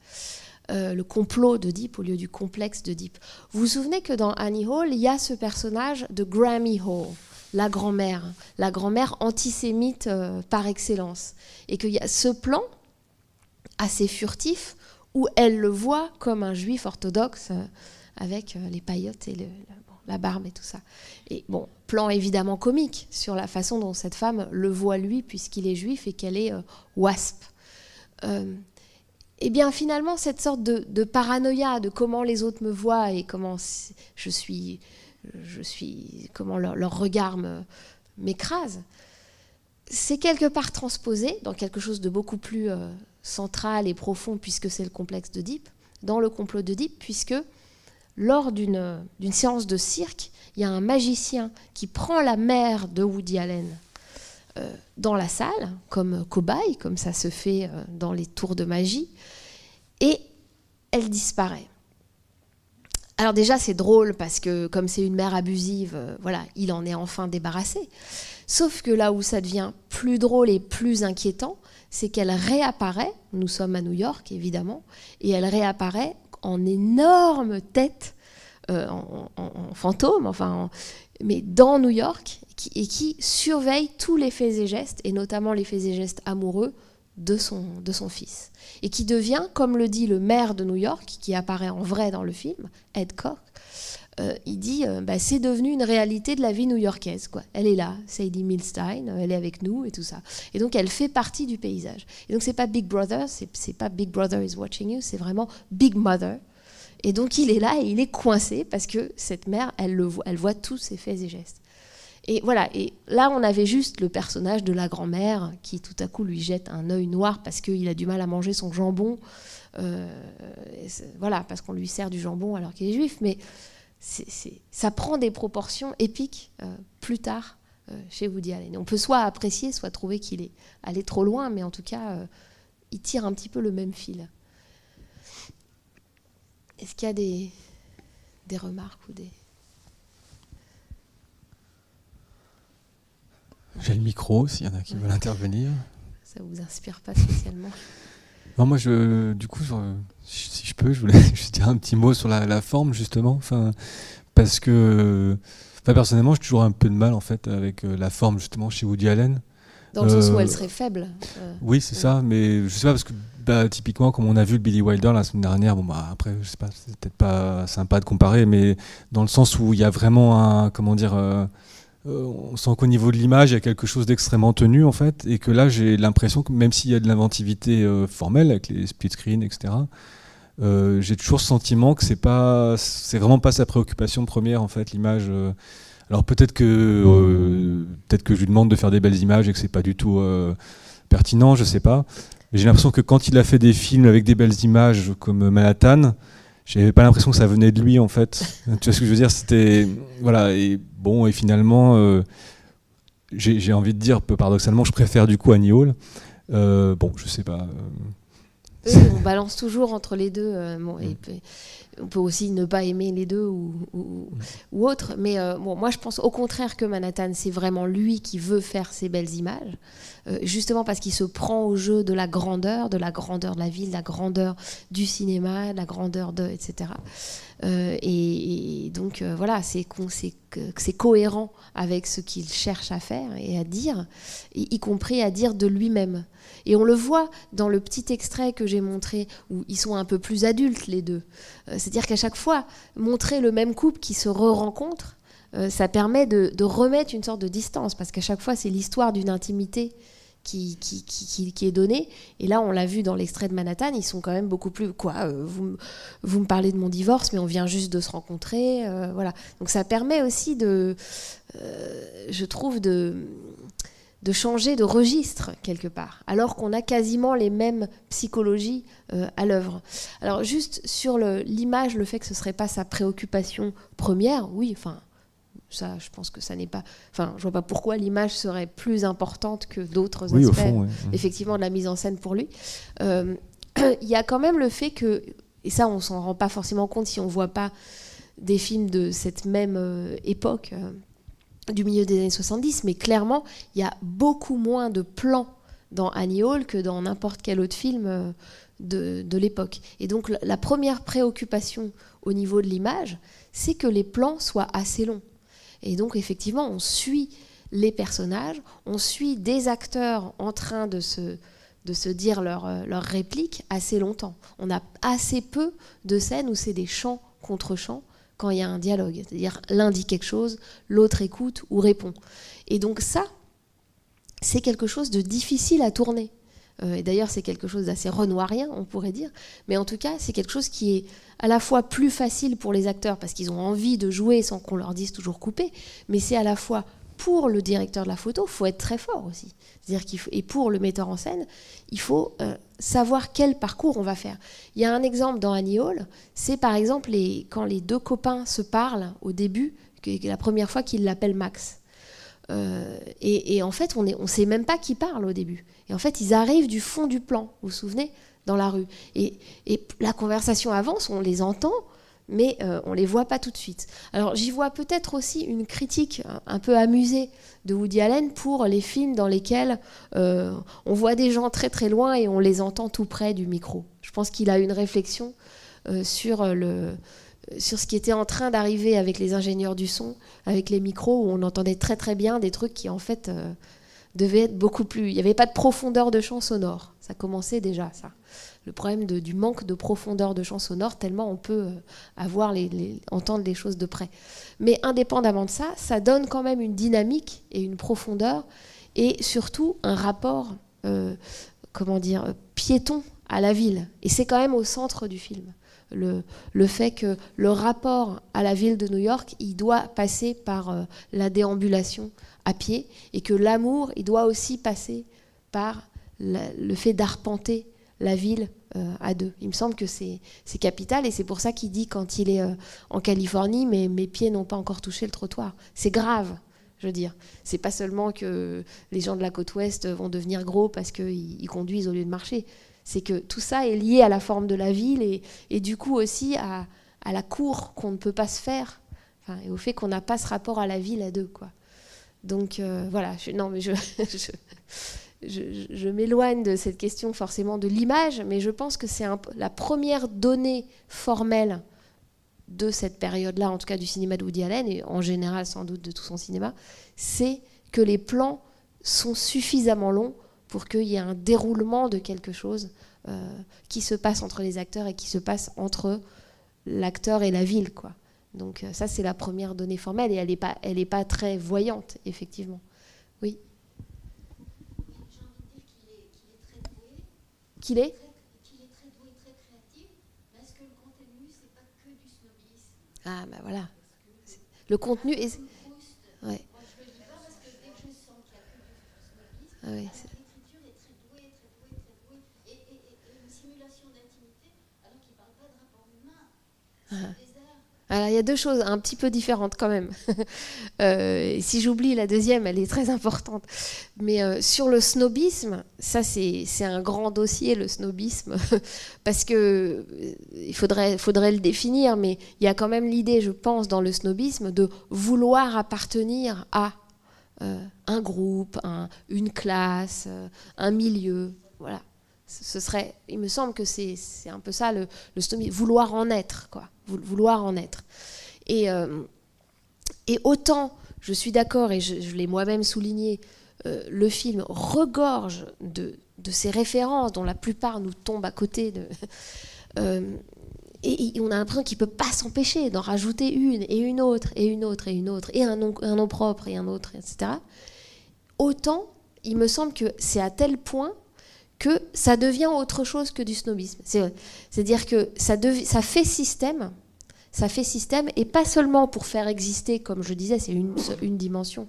S2: Euh, le complot d'Oedipe au lieu du complexe d'Oedipe. Vous vous souvenez que dans Annie Hall, il y a ce personnage de Grammy Hall la grand-mère, la grand-mère antisémite euh, par excellence. Et qu'il y a ce plan assez furtif où elle le voit comme un juif orthodoxe euh, avec euh, les paillotes et la barbe et tout ça. Et bon, plan évidemment comique sur la façon dont cette femme le voit lui puisqu'il est juif et qu'elle est wasp. Eh bien, finalement, cette sorte de, paranoïa de comment les autres me voient et comment je suis comment leur, regard m'écrase, c'est quelque part transposé dans quelque chose de beaucoup plus euh, central et profond, puisque c'est le complexe Deep, dans le complot Deep, puisque lors d'une séance de cirque, il y a un magicien qui prend la mère de Woody Allen euh, dans la salle, comme cobaye, comme ça se fait euh, dans les tours de magie, et elle disparaît. Alors déjà, c'est drôle parce que comme c'est une mère abusive, euh, voilà, il en est enfin débarrassé. Sauf que là où ça devient plus drôle et plus inquiétant, c'est qu'elle réapparaît, nous sommes à New York évidemment, et elle réapparaît en énorme tête, euh, en, fantôme, enfin, mais dans New York, et qui surveille tous les faits et gestes, et notamment les faits et gestes amoureux de son, de son fils. Et qui devient, comme le dit le maire de New York, qui apparaît en vrai dans le film, Ed Koch, euh, il dit euh, bah, c'est devenu une réalité de la vie new-yorkaise. Elle est là, Sadie Milstein, elle est avec nous et tout ça. Et donc elle fait partie du paysage. Et donc c'est pas Big Brother, c'est pas Big Brother is watching you, c'est vraiment Big Mother. Et donc il est là et il est coincé parce que cette mère, elle, le voit, elle voit tous ses faits et gestes. Et voilà, et là on avait juste le personnage de la grand-mère qui tout à coup lui jette un œil noir parce qu'il a du mal à manger son jambon. Euh, voilà, parce qu'on lui sert du jambon alors qu'il est juif. Mais ça prend des proportions épiques euh, plus tard euh, chez Woody Allen. on peut soit apprécier, soit trouver qu'il est allé trop loin, mais en tout cas, il tire un petit peu le même fil. Est-ce qu'il y a des, des remarques ou des...
S3: J'ai le micro, s'il y en a qui veulent intervenir.
S2: Ça vous inspire pas spécialement?
S3: Non, moi, je, du coup, si je peux, je voulais (laughs) juste dire un petit mot sur la, forme, justement. Enfin, parce que, enfin, personnellement, j'ai toujours un peu de mal, en fait, avec euh, la forme, justement, chez Woody Allen.
S2: Dans le sens où euh, elle serait faible.
S3: Euh, oui, c'est ça, mais je sais pas, parce que bah, typiquement, comme on a vu le Billy Wilder la semaine dernière, bon, bah, après, je sais pas, c'est peut-être pas sympa de comparer, mais dans le sens où il y a vraiment un, comment dire, euh, on sent qu'au niveau de l'image, il y a quelque chose d'extrêmement tenu en fait, et que là j'ai l'impression que même s'il y a de l'inventivité euh, formelle avec les split screens, etc., euh, j'ai toujours ce sentiment que c'est pas, c'est vraiment pas sa préoccupation première en fait, l'image. alors peut-être que peut-être que je lui demande de faire des belles images et que c'est pas du tout pertinent, je sais pas. J'ai l'impression que quand il a fait des films avec des belles images comme Manhattan, j'avais pas l'impression que ça venait de lui en fait. (laughs) tu vois ce que je veux dire? C'était voilà et bon et finalement euh, j'ai envie de dire peu paradoxalement je préfère du coup Annie Hall. Euh, bon je sais pas.
S2: Euh. on balance toujours entre les deux. Bon, et, mm on peut aussi ne pas aimer les deux ou, ou, autre. Mais euh, bon, moi, je pense au contraire que Manhattan, c'est vraiment lui qui veut faire ces belles images, euh, justement parce qu'il se prend au jeu de la grandeur, de la grandeur de la ville, de la grandeur du cinéma, de la grandeur de, etc. Euh, et, donc voilà, c'est c'est cohérent avec ce qu'il cherche à faire et à dire, y compris à dire de lui-même. Et on le voit dans le petit extrait que j'ai montré où ils sont un peu plus adultes les deux. Euh, c'est-à-dire qu'à chaque fois, montrer le même couple qui se re-rencontre, euh, ça permet de, remettre une sorte de distance, parce qu'à chaque fois, c'est l'histoire d'une intimité qui, est donnée. Et là, on l'a vu dans l'extrait de Manhattan, ils sont quand même beaucoup plus. Quoi euh, vous, vous, me parlez de mon divorce, mais on vient juste de se rencontrer. voilà. Donc ça permet aussi de. je trouve de de changer de registre quelque part, alors qu'on a quasiment les mêmes psychologies euh, à l'œuvre. Alors juste sur l'image, le, fait que ce serait pas sa préoccupation première, oui, enfin ça, je pense que ça n'est pas. Enfin, je vois pas pourquoi l'image serait plus importante que d'autres aspects, effectivement, de la mise en scène pour lui. Euh, (clears throat) il y a quand même le fait que, et ça, on s'en rend pas forcément compte si on voit pas des films de cette même euh, époque du milieu des années 70, mais clairement, il y a beaucoup moins de plans dans Annie Hall que dans n'importe quel autre film euh, de, l'époque. Et donc la première préoccupation au niveau de l'image, c'est que les plans soient assez longs. Et donc effectivement, on suit les personnages, on suit des acteurs en train de se, de se dire leur euh, répliques assez longtemps. On a assez peu de scènes où c'est des chants contre chants quand il y a un dialogue. C'est-à-dire l'un dit quelque chose, l'autre écoute ou répond. Et donc ça, c'est quelque chose de difficile à tourner. Euh, et d'ailleurs, c'est quelque chose d'assez renoirien, on pourrait dire. Mais en tout cas, c'est quelque chose qui est à la fois plus facile pour les acteurs parce qu'ils ont envie de jouer sans qu'on leur dise toujours couper, mais c'est à la fois pour le directeur de la photo, il faut être très fort aussi. C'est-à-dire qu'il et pour le metteur en scène, il faut euh, savoir quel parcours on va faire. Il y a un exemple dans Annie Hall, c'est par exemple quand les deux copains se parlent au début, la première fois qu'ils l'appellent Max. Euh, et, en fait, on ne sait même pas qui parle au début. Et en fait, ils arrivent du fond du plan, vous vous souvenez, dans la rue. Et la conversation avance, on les entend, mais euh, on ne les voit pas tout de suite. Alors j'y vois peut-être aussi une critique un peu amusée de Woody Allen pour les films dans lesquels euh, on voit des gens très très loin et on les entend tout près du micro. Je pense qu'il a une réflexion euh, sur, le, sur ce qui était en train d'arriver avec les ingénieurs du son, avec les micros, où on entendait très très bien des trucs qui en fait devaient être beaucoup plus... Il n'y avait pas de profondeur de champ sonore. Ça commençait déjà ça le problème du manque de profondeur de champ sonore, tellement on peut euh, avoir les, entendre les choses de près. Mais indépendamment de ça, ça donne quand même une dynamique et une profondeur, et surtout un rapport, euh, comment dire, piéton à la ville. Et c'est quand même au centre du film. le, le, fait que le rapport à la ville de New York, il doit passer par euh, la déambulation à pied et que l'amour, il doit aussi passer par le fait d'arpenter la ville euh, à deux. Il me semble que c'est capital et c'est pour ça qu'il dit quand il est euh, en Californie, mais mes pieds n'ont pas encore touché le trottoir. C'est grave, je veux dire. C'est pas seulement que les gens de la côte ouest vont devenir gros parce qu'ils conduisent au lieu de marcher. C'est que tout ça est lié à la forme de la ville et, du coup aussi à, la cour qu'on ne peut pas se faire et au fait qu'on n'a pas ce rapport à la ville à deux. Quoi. Donc euh, voilà, je, non mais je (laughs) je, m'éloigne de cette question forcément de l'image, mais je pense que c'est la première donnée formelle de cette période-là, en tout cas du cinéma de Woody Allen, et en général sans doute de tout son cinéma, c'est que les plans sont suffisamment longs pour qu'il y ait un déroulement de quelque chose euh, qui se passe entre les acteurs et qui se passe entre l'acteur et la ville. Quoi. Donc euh, ça, c'est la première donnée formelle, et elle n'est pas, pas très voyante, effectivement. Oui qu'il est Qu'il est très doué, très créatif. Mais est-ce que le contenu, c'est pas que du snobisme Ah, ben voilà. Le contenu est. Moi, je le dis pas parce que dès que je sens qu'il y a que du snobisme, ah, oui, l'écriture est très douée, très douée, très douée. Et, et, et, une simulation d'intimité, alors qu'il ne parle pas de rapport humain. Ah. Il y a deux choses un petit peu différentes quand même. (laughs) euh, si j'oublie la deuxième, elle est très importante. Mais euh, sur le snobisme, ça c'est un grand dossier, le snobisme, (laughs) parce que euh, il faudrait, le définir, mais il y a quand même l'idée, je pense, dans le snobisme, de vouloir appartenir à un groupe, un, une classe, un milieu. Voilà. Ce serait, il me semble que c'est un peu ça le, le vouloir en être, quoi vouloir en être. Et, euh, et autant, je suis d'accord, et je, l'ai moi-même souligné, euh, le film regorge de, de, ces références dont la plupart nous tombent à côté. De, (laughs) euh, et, on a l'impression qu'il ne peut pas s'empêcher d'en rajouter une, et une autre, et une autre, et une autre, et un nom, un nom propre, et un autre, etc. Autant, il me semble que c'est à tel point que ça devient autre chose que du snobisme. C'est-à-dire que ça, fait système, ça fait système, et pas seulement pour faire exister, comme je disais, c'est une, dimension,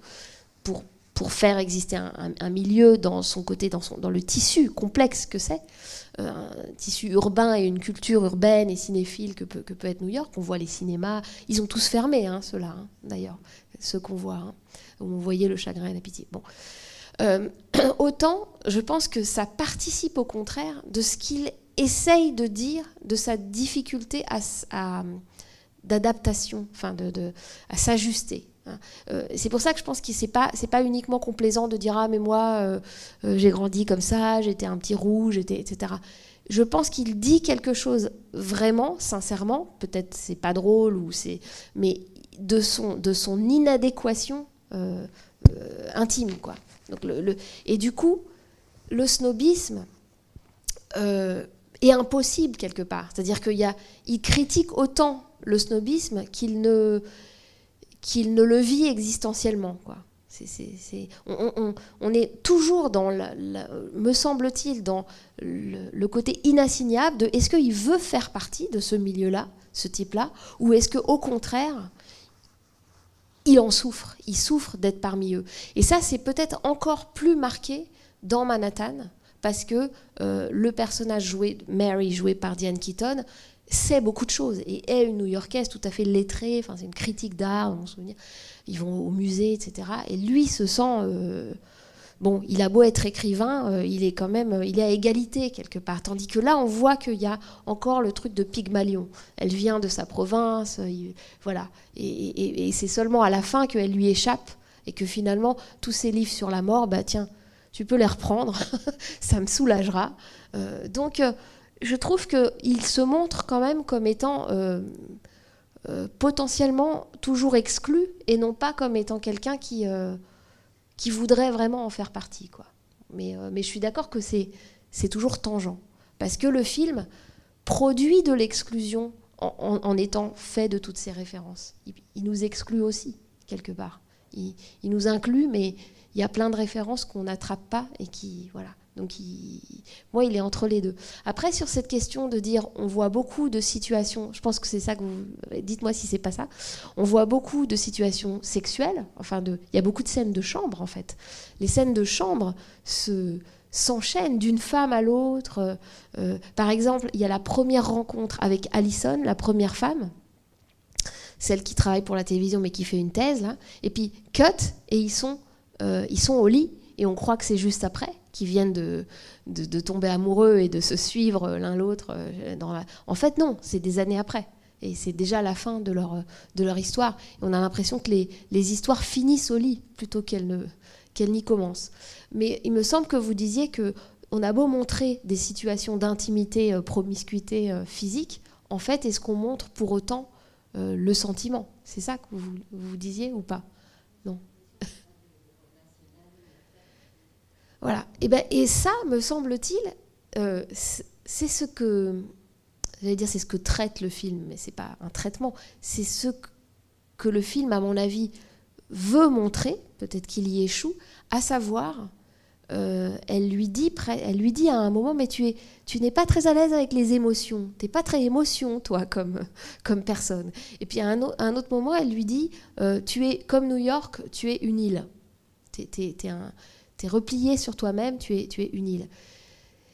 S2: pour, faire exister un, milieu dans son côté, dans, le tissu complexe que c'est, euh, un tissu urbain et une culture urbaine et cinéphile que peut, que peut être New York. On voit les cinémas, ils ont tous fermé, hein, ceux-là, hein, d'ailleurs, ceux qu'on voit, hein, où on voyait le chagrin et la pitié. Bon. Euh, (clears throat) autant je pense que ça participe au contraire de ce qu'il essaye de dire, de sa difficulté à, d'adaptation, enfin de, à s'ajuster. Hein. Euh, c'est pour ça que je pense que c'est pas c'est pas uniquement complaisant de dire ah mais moi euh, j'ai grandi comme ça, j'étais un petit rouge, etc. Je pense qu'il dit quelque chose vraiment, sincèrement. Peut-être c'est pas drôle ou c'est, mais de son de son inadéquation intime quoi et du coup, le snobisme euh, est impossible quelque part. C'est-à-dire qu'il critique autant le snobisme qu'il ne, le vit existentiellement. On, est toujours me semble-t-il, dans le, côté inassignable de est-ce qu'il veut faire partie de ce milieu-là, ce type-là, ou est-ce qu'au contraire, il en souffre, il souffre d'être parmi eux. Et ça, c'est peut-être encore plus marqué dans Manhattan, parce que euh, le personnage joué, Mary, joué par Diane Keaton, sait beaucoup de choses et est une New-Yorkaise tout à fait lettrée, enfin, c'est une critique d'art. Ils vont au musée, etc. Et lui se sent euh, bon, il a beau être écrivain, euh, il est quand même, euh, il est à égalité quelque part. Tandis que là, on voit qu'il y a encore le truc de Pygmalion. Elle vient de sa province, euh, voilà. Et, c'est seulement à la fin qu'elle lui échappe et que finalement, tous ces livres sur la mort, bah tiens, tu peux les reprendre, (laughs) ça me soulagera. donc, je trouve qu'il se montre quand même comme étant potentiellement toujours exclu et non pas comme étant quelqu'un qui qui voudraient vraiment en faire partie. Quoi. Mais, euh, mais je suis d'accord que c'est, toujours tangent. Parce que le film produit de l'exclusion en, étant fait de toutes ces références. Il, nous exclut aussi, quelque part. Il, il, nous inclut, mais il y a plein de références qu'on n'attrape pas et qui. Voilà. Donc, moi, il est entre les deux. Après, sur cette question de dire, on voit beaucoup de situations, je pense que c'est ça que vous. Dites-moi si c'est pas ça. On voit beaucoup de situations sexuelles. Enfin, il y a beaucoup de scènes de chambre, en fait. Les scènes de chambre se s'enchaînent d'une femme à l'autre. Euh, par exemple, il y a la première rencontre avec Allison, la première femme, celle qui travaille pour la télévision mais qui fait une thèse, et puis cut, et ils sont, euh, ils sont au lit, et on croit que c'est juste après qu'ils viennent de, de, tomber amoureux et de se suivre l'un l'autre. Euh, en fait, non, c'est des années après. Et c'est déjà la fin de leur, de leur histoire. Et on a l'impression que les, les, histoires finissent au lit plutôt qu'elles n'y commencent. Mais il me semble que vous disiez que on a beau montrer des situations d'intimité, euh, promiscuité euh, physique, en fait, est-ce qu'on montre pour autant le sentiment? C'est ça que vous, vous disiez ou pas? Non. Voilà. Et, ben, et ça, me semble-t-il, euh, c'est ce que. J'allais dire, c'est ce que traite le film, mais c'est pas un traitement. C'est ce que le film, à mon avis, veut montrer, peut-être qu'il y échoue, à savoir, euh, elle, lui dit, elle lui dit à un moment, mais tu, es, tu n'es pas très à l'aise avec les émotions, tu n'es pas très émotion, toi, comme, (laughs) comme personne. Et puis à un, autre moment, elle lui dit, euh, tu es comme New York, tu es une île. Tu es, un tu es replié sur toi-même, tu es, tu es une île.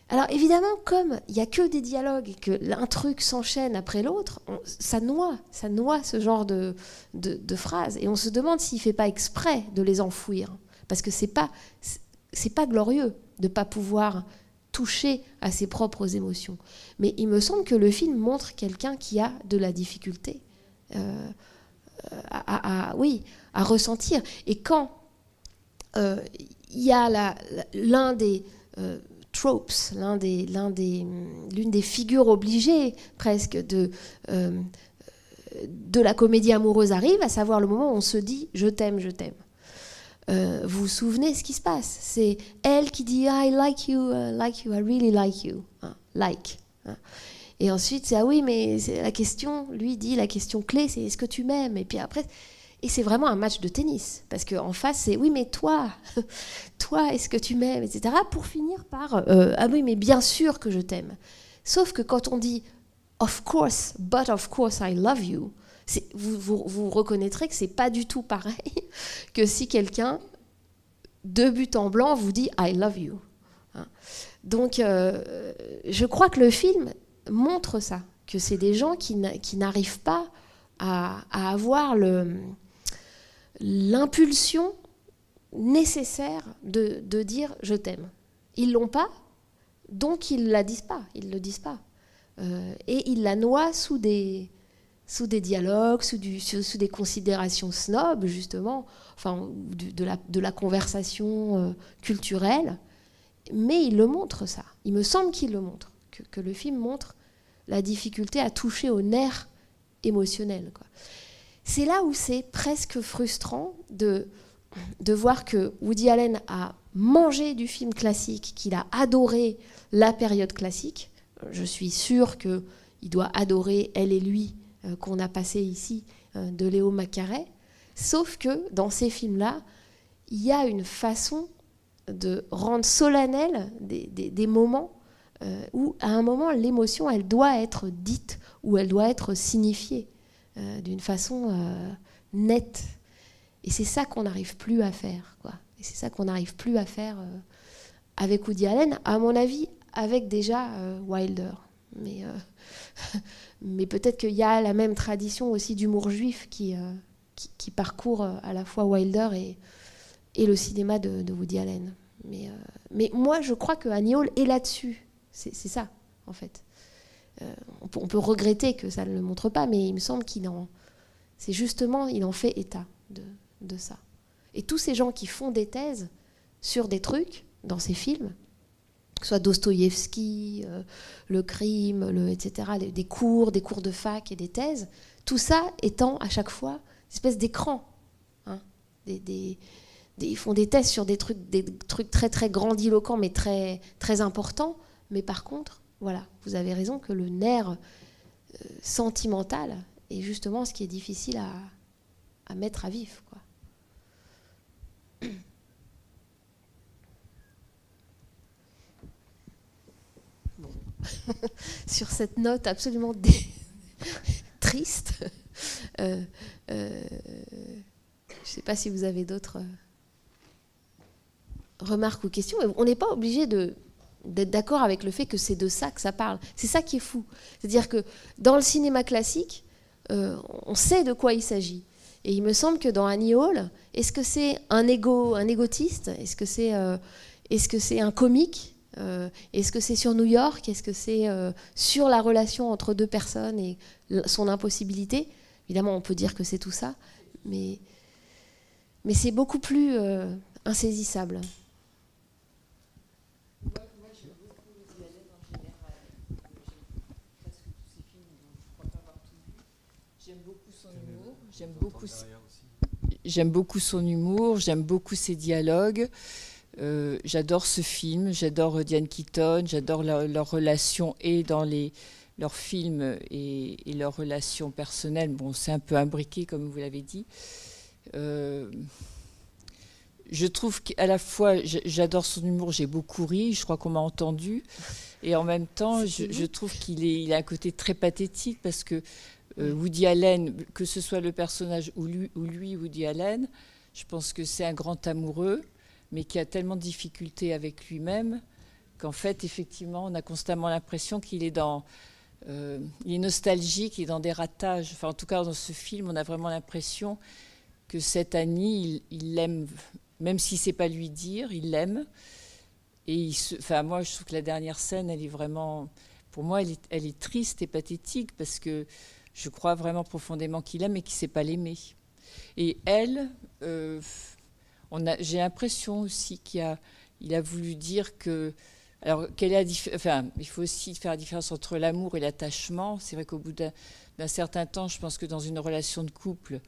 S2: Alors évidemment, comme il n'y a que des dialogues et que l'un truc s'enchaîne après l'autre, ça noie, ça noie ce genre de, de, phrases. Et on se demande s'il ne fait pas exprès de les enfouir. Parce que c'est pas, c'est pas glorieux de ne pas pouvoir toucher à ses propres émotions. Mais il me semble que le film montre quelqu'un qui a de la difficulté euh, à, oui, à ressentir. Et quand euh, il y a l'un des euh, tropes, des, l'une des figures obligées presque de, euh, de la comédie amoureuse arrive, à savoir le moment où on se dit je t'aime, je t'aime. Euh, vous vous souvenez ce qui se passe? C'est elle qui dit I like you, like you, I really like you, hein, like. Hein. Et ensuite c'est ah oui mais la question, lui dit la question clé c'est est-ce que tu m'aimes? Et puis après et c'est vraiment un match de tennis. Parce qu'en face, c'est oui, mais toi, (laughs) toi, est-ce que tu m'aimes, etc. Pour finir par euh, ah oui, mais bien sûr que je t'aime. Sauf que quand on dit of course, but of course I love you, vous, vous, reconnaîtrez que c'est pas du tout pareil (laughs) que si quelqu'un, de but en blanc, vous dit I love you. Hein. Donc, euh, je crois que le film montre ça, que c'est des gens qui n'arrivent pas à, à avoir le, l'impulsion nécessaire de, dire je t'aime. Ils l'ont pas, donc ils la disent pas, ils le disent pas. Euh, et ils la noient sous des, sous des dialogues, sous, du, sous, des considérations snob, justement, enfin, de, la, de la conversation euh, culturelle. Mais il le montre, ça. Il me semble qu'il le montre, que, que, le film montre la difficulté à toucher au nerf émotionnel. Quoi c'est là où c'est presque frustrant de, de voir que Woody Allen a mangé du film classique, qu'il a adoré la période classique. Je suis sûre qu'il doit adorer Elle et lui euh, qu'on a passé ici euh, de Léo Macaret. Sauf que dans ces films-là, il y a une façon de rendre solennel des, moments euh, où, à un moment, l'émotion, elle doit être dite ou elle doit être signifiée. Euh, d'une façon euh, nette. Et c'est ça qu'on n'arrive plus à faire. Quoi. Et c'est ça qu'on n'arrive plus à faire euh, avec Woody Allen, à mon avis, avec déjà Wilder. Mais, (laughs) mais peut-être qu'il y a la même tradition aussi d'humour juif qui, qui, parcourt à la fois Wilder et, et le cinéma de, Woody Allen. Mais, mais moi, je crois que Hall est là-dessus. C'est ça, en fait. Euh, on, peut, regretter que ça ne le montre pas, mais il me semble qu'il en, c'est justement, il en fait état de, ça. Et tous ces gens qui font des thèses sur des trucs dans ces films, que ce soit Dostoïevski, euh, le crime, etc., des cours, des cours de fac et des thèses, tout ça étant à chaque fois une espèce d'écran. Hein, ils font des thèses sur des trucs, des trucs très très grandiloquents mais très, très importants, mais par contre, voilà, vous avez raison que le nerf euh, sentimental est justement ce qui est difficile à, mettre à vif. Quoi. (laughs) sur cette note absolument (laughs) triste. Euh, euh, je ne sais pas si vous avez d'autres remarques ou questions. On n'est pas obligé d'être d'accord avec le fait que c'est de ça que ça parle. C'est ça qui est fou. C'est-à-dire que dans le cinéma classique, on sait de quoi il s'agit. Et il me semble que dans Annie Hall, est-ce que c'est un, égo, un égotiste? Est-ce que c'est est -ce c'est un comique? Euh, est-ce que c'est sur New York? Est-ce que c'est euh, sur la relation entre deux personnes et son impossibilité? Évidemment, on peut dire que c'est tout ça, mais, mais c'est beaucoup plus euh, insaisissable.
S4: J'aime beaucoup son humour, j'aime beaucoup ses dialogues. Euh, j'adore ce film, j'adore Diane Keaton, j'adore leur, relation et dans les, leurs films et, leurs relations personnelles. Bon, c'est un peu imbriqué, comme vous l'avez dit. Euh, je trouve qu'à la fois, j'adore son humour, j'ai beaucoup ri, je crois qu'on m'a entendu. Et en même temps, je, trouve qu'il il a un côté très pathétique parce que euh, Woody Allen, que ce soit le personnage ou lui, ou lui Woody Allen, je pense que c'est un grand amoureux mais qui a tellement de difficultés avec lui-même qu'en fait, effectivement, on a constamment l'impression qu'il est dans. Euh, il est nostalgique, il est dans des ratages. Enfin, en tout cas, dans ce film, on a vraiment l'impression que cette Annie, il l'aime, même si c'est pas lui dire, il l'aime. Et enfin, moi, je trouve que la dernière scène, elle est vraiment, pour moi, elle est, triste et pathétique parce que je crois vraiment profondément qu'il aime et qu'il ne sait pas l'aimer. Et elle, euh, j'ai l'impression aussi qu'il a, il a voulu dire que. Alors, quelle est enfin, il faut aussi faire la différence entre l'amour et l'attachement. C'est vrai qu'au bout d'un certain temps, je pense que dans une relation de couple,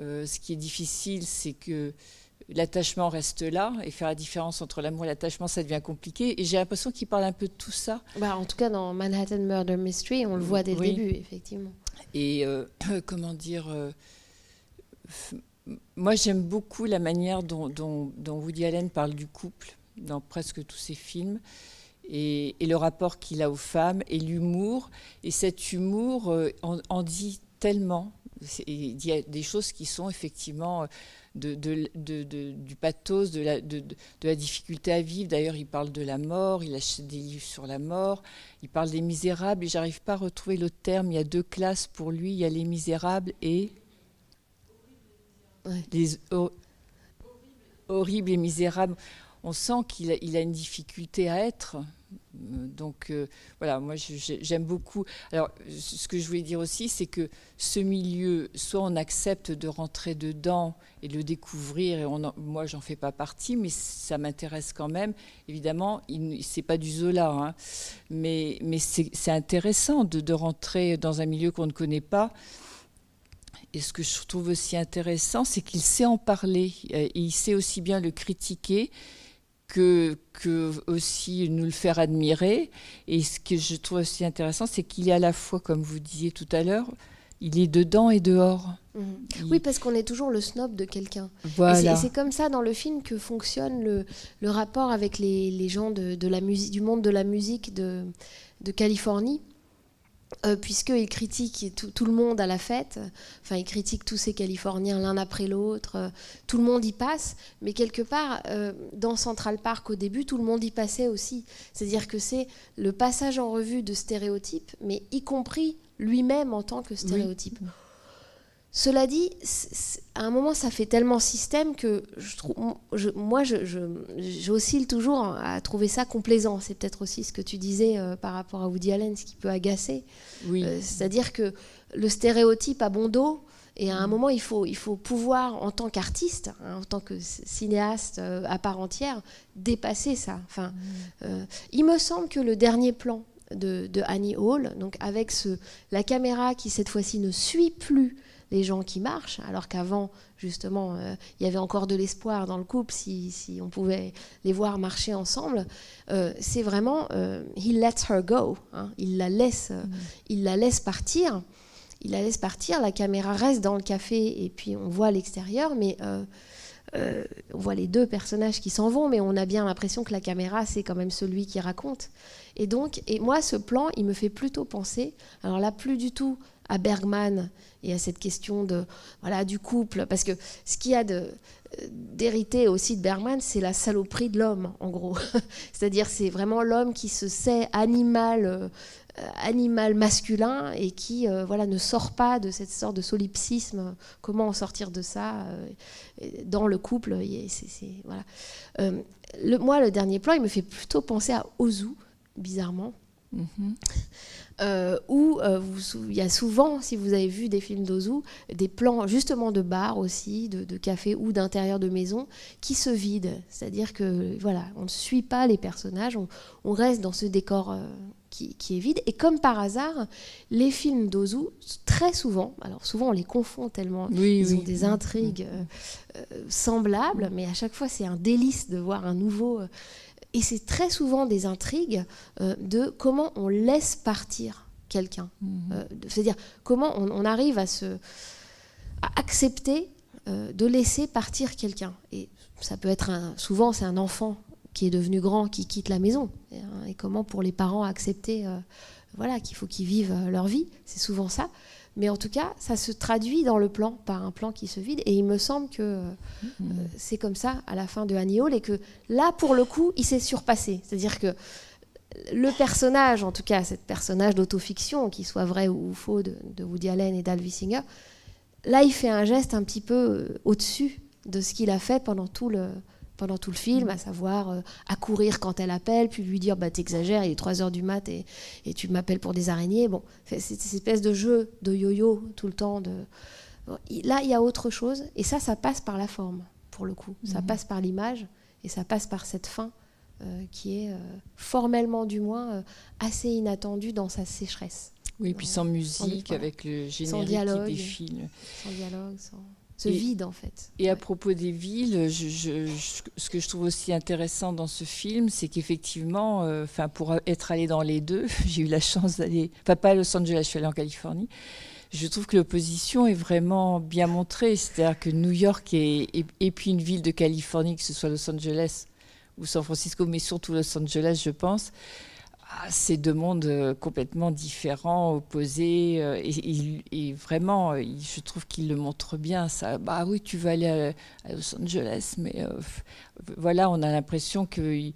S4: euh, ce qui est difficile, c'est que l'attachement reste là et faire la différence entre l'amour et l'attachement, ça devient compliqué. Et j'ai l'impression qu'il parle un peu de tout ça.
S2: Bah, en tout cas, dans Manhattan Murder Mystery, on le voit dès le début, effectivement.
S4: Et euh, (clears throat) comment dire euh, moi, j'aime beaucoup la manière dont, Woody Allen parle du couple dans presque tous ses films. Et, le rapport qu'il a aux femmes et l'humour. Et cet humour euh, en, dit tellement. Il y a des choses qui sont effectivement euh, de, du pathos, de la, de, la difficulté à vivre. D'ailleurs, il parle de la mort, il achète des livres sur la mort, il parle des misérables, et j'arrive pas à retrouver le terme. Il y a deux classes pour lui, il y a les misérables et les horribles et misérables. On sent qu'il a, une difficulté à être. Donc euh, voilà, moi j'aime beaucoup. Alors ce que je voulais dire aussi, c'est que ce milieu, soit on accepte de rentrer dedans et de le découvrir, et on moi j'en fais pas partie, mais ça m'intéresse quand même. Évidemment, c'est pas du Zola, hein, mais, mais c'est intéressant de, de, rentrer dans un milieu qu'on ne connaît pas et ce que je trouve aussi intéressant, c'est qu'il sait en parler. Et il sait aussi bien le critiquer que, que aussi nous le faire admirer. Et ce que je trouve aussi intéressant, c'est qu'il est à la fois, comme vous disiez tout à l'heure, il est dedans et dehors.
S2: Mhm. Oui, parce qu'on est toujours le snob de quelqu'un. Voilà. Et c'est comme ça dans le film que fonctionne le, le rapport avec les, les gens de, de, la musique, du monde de la musique de, de Californie. Euh, puisqu'il critique tout, le monde à la fête, enfin il critique tous ces Californiens l'un après l'autre, euh, tout le monde y passe, mais quelque part, euh, dans Central Park au début, tout le monde y passait aussi. C'est-à-dire que c'est le passage en revue de stéréotypes, mais y compris lui-même en tant que stéréotype. Cela dit, à un moment, ça fait tellement système que je trouve, moi, j'oscille je, toujours à trouver ça complaisant. C'est peut-être aussi ce que tu disais euh, par rapport à Woody Allen, ce qui peut agacer. Oui. Euh, c'est-à-dire que le stéréotype a bon dos. Et à un moment, il faut, il faut pouvoir, en tant qu'artiste, hein, en tant que cinéaste euh, à part entière, dépasser ça. Enfin, mm. il me semble que le dernier plan de, de Annie Hall, donc avec ce, la caméra qui cette fois-ci ne suit plus les gens qui marchent, alors qu'avant, justement, euh, il y avait encore de l'espoir dans le couple si, si, on pouvait les voir marcher ensemble. Euh, c'est vraiment, euh, he lets her go, hein. il, la laisse, mm. il la laisse partir. Il la laisse partir, la caméra reste dans le café et puis on voit l'extérieur, mais on voit les deux personnages qui s'en vont, mais on a bien l'impression que la caméra, c'est quand même celui qui raconte. Et donc, et moi, ce plan, il me fait plutôt penser, alors là, plus du tout à Bergman et à cette question de voilà du couple parce que ce qu'il y a d'hérité aussi de Bergman, c'est la saloperie de l'homme, en gros. (laughs) C'est-à-dire, c'est vraiment l'homme qui se sait animal, euh, animal masculin et qui euh, voilà, ne sort pas de cette sorte de solipsisme. Comment en sortir de ça euh, dans le couple voilà. le, Moi, le dernier plan, il me fait plutôt penser à Ozu, bizarrement. Mm-hmm. Euh, où euh, il y a souvent, si vous avez vu des films d'Ozu, des plans justement de bar aussi, de, café ou d'intérieur de maison qui se vident. C'est-à-dire que voilà, on ne suit pas les personnages, on, reste dans ce décor euh, qui, est vide. Et comme par hasard, les films d'Ozu, très souvent, alors souvent on les confond tellement, ils ont des intrigues semblables, mais à chaque fois c'est un délice de voir un nouveau et c'est très souvent des intrigues euh, de comment on laisse partir quelqu'un. Mhm. Euh, c'est-à-dire comment on, arrive à se à accepter euh, de laisser partir quelqu'un. Et ça peut être un, souvent c'est un enfant qui est devenu grand qui quitte la maison. Et, hein, et comment pour les parents accepter voilà qu'il faut qu'ils vivent leur vie. C'est souvent ça. Mais en tout cas, ça se traduit dans le plan par un plan qui se vide. Et il me semble que euh, mm-hmm. c'est comme ça à la fin de Annie Hall et que là, pour le coup, il s'est surpassé. C'est-à-dire que le personnage, en tout cas, cette personnage d'autofiction, qu'il soit vrai ou faux, de, Woody Allen et d'Al Singer, là, il fait un geste un petit peu euh, au-dessus de ce qu'il a fait pendant tout le, pendant tout le film, à savoir euh, accourir quand elle appelle, puis lui dire bah t'exagères, il est 3 heures du mat et, et tu m'appelles pour des araignées. Bon, c'est cette espèce de jeu de yo-yo tout le temps. De... là, il y a autre chose, et ça, ça passe par la forme, pour le coup. Ça mhm. passe par l'image, et ça passe par cette fin euh, qui est, euh, formellement du moins, assez inattendue dans sa sécheresse.
S4: Oui, puis sans musique, avec le générique
S2: dialogue,
S4: qui défile.
S2: Sans dialogue, sans ce vide en fait.
S4: Et à propos des villes, je, ce que je trouve aussi intéressant dans ce film, c'est qu'effectivement, euh, pour être allé dans les deux, (laughs) j'ai eu la chance d'aller, enfin pas à Los Angeles, je suis allée en Californie. Je trouve que l'opposition est vraiment bien montrée, c'est-à-dire que New York et, et, puis une ville de Californie, que ce soit Los Angeles ou San Francisco, mais surtout Los Angeles, je pense, ah, c'est deux mondes euh, complètement différents, opposés. Euh, et, vraiment, euh, je trouve qu'il le montre bien. Ça, bah oui, tu vas aller à, Los Angeles, mais voilà, on a l'impression qu'il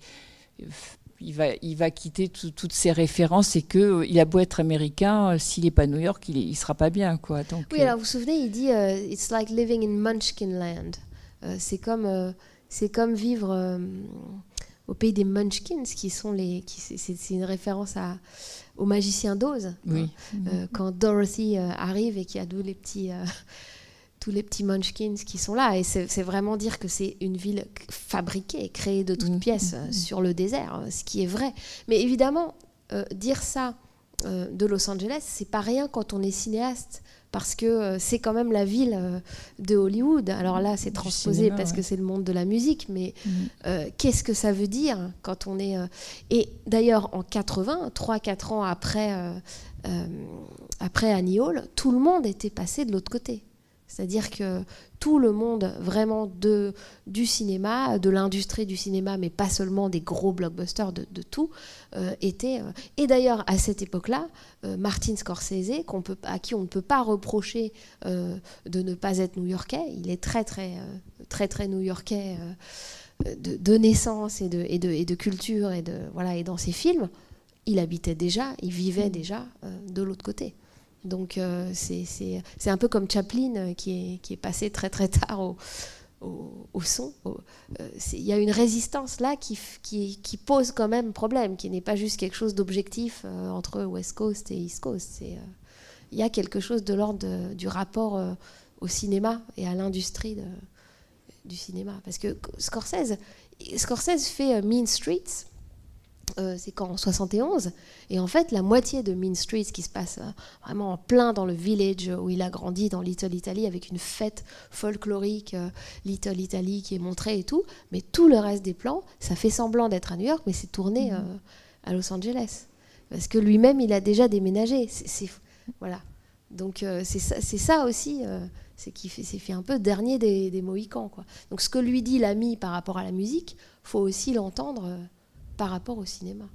S4: il va, il va quitter toutes ses références et que il a beau être américain, s'il n'est pas à New York, il, ne sera pas bien, quoi. Donc,
S2: oui, alors vous vous souvenez, il dit "It's like living in Munchkin Land". c'est comme, c'est comme vivre au pays des Munchkins, qui sont les, c'est une référence à, au magicien d'Oz.
S4: Oui.
S2: Euh, quand Dorothy euh, arrive et qu'il y a tous les petits, euh, (laughs) tous les petits Munchkins qui sont là, et c'est vraiment dire que c'est une ville fabriquée, créée de toutes mm. pièces mm. sur le désert, ce qui est vrai. Mais évidemment, dire ça de Los Angeles, c'est pas rien quand on est cinéaste parce que euh, c'est quand même la ville euh, de Hollywood. Alors là, c'est transposé parce que c'est le monde de la musique, mais euh, qu'est-ce que ça veut dire quand on est... Et d'ailleurs, en 80, 3-4 ans après, après Annie Hall, tout le monde était passé de l'autre côté. C'est-à-dire que tout le monde vraiment de, du cinéma, de l'industrie du cinéma, mais pas seulement des gros blockbusters, de, tout, euh, était... Euh, et d'ailleurs, à cette époque-là, euh, Martin Scorsese, peut, à qui on ne peut pas reprocher de ne pas être new-yorkais, il est très, très, très, très new-yorkais de, naissance et de, et, de, et de culture, et, de, voilà, et dans ses films, il habitait déjà, il vivait mmh. déjà de l'autre côté. Donc euh, c'est un peu comme Chaplin euh, qui est, qui est passé très très tard au, au, son. Euh, il y a une résistance là qui, qui, pose quand même problème, qui n'est pas juste quelque chose d'objectif entre West Coast et East Coast. Il y a quelque chose de l'ordre du rapport au cinéma et à l'industrie du cinéma. Parce que Scorsese, Scorsese fait Mean Streets euh, c'est qu'en 71, et en fait la moitié de Mean Streets qui se passe euh, vraiment en plein dans le village où il a grandi, dans Little Italy, avec une fête folklorique, euh, Little Italy qui est montrée et tout, mais tout le reste des plans, ça fait semblant d'être à New York, mais c'est tourné mhm. à Los Angeles. Parce que lui-même, il a déjà déménagé. C'est, voilà. Donc c'est ça, ça, aussi, c'est qu'il s'est fait un peu dernier des, des Mohicans. Quoi. Donc ce que lui dit l'ami par rapport à la musique, faut aussi l'entendre par rapport au cinéma.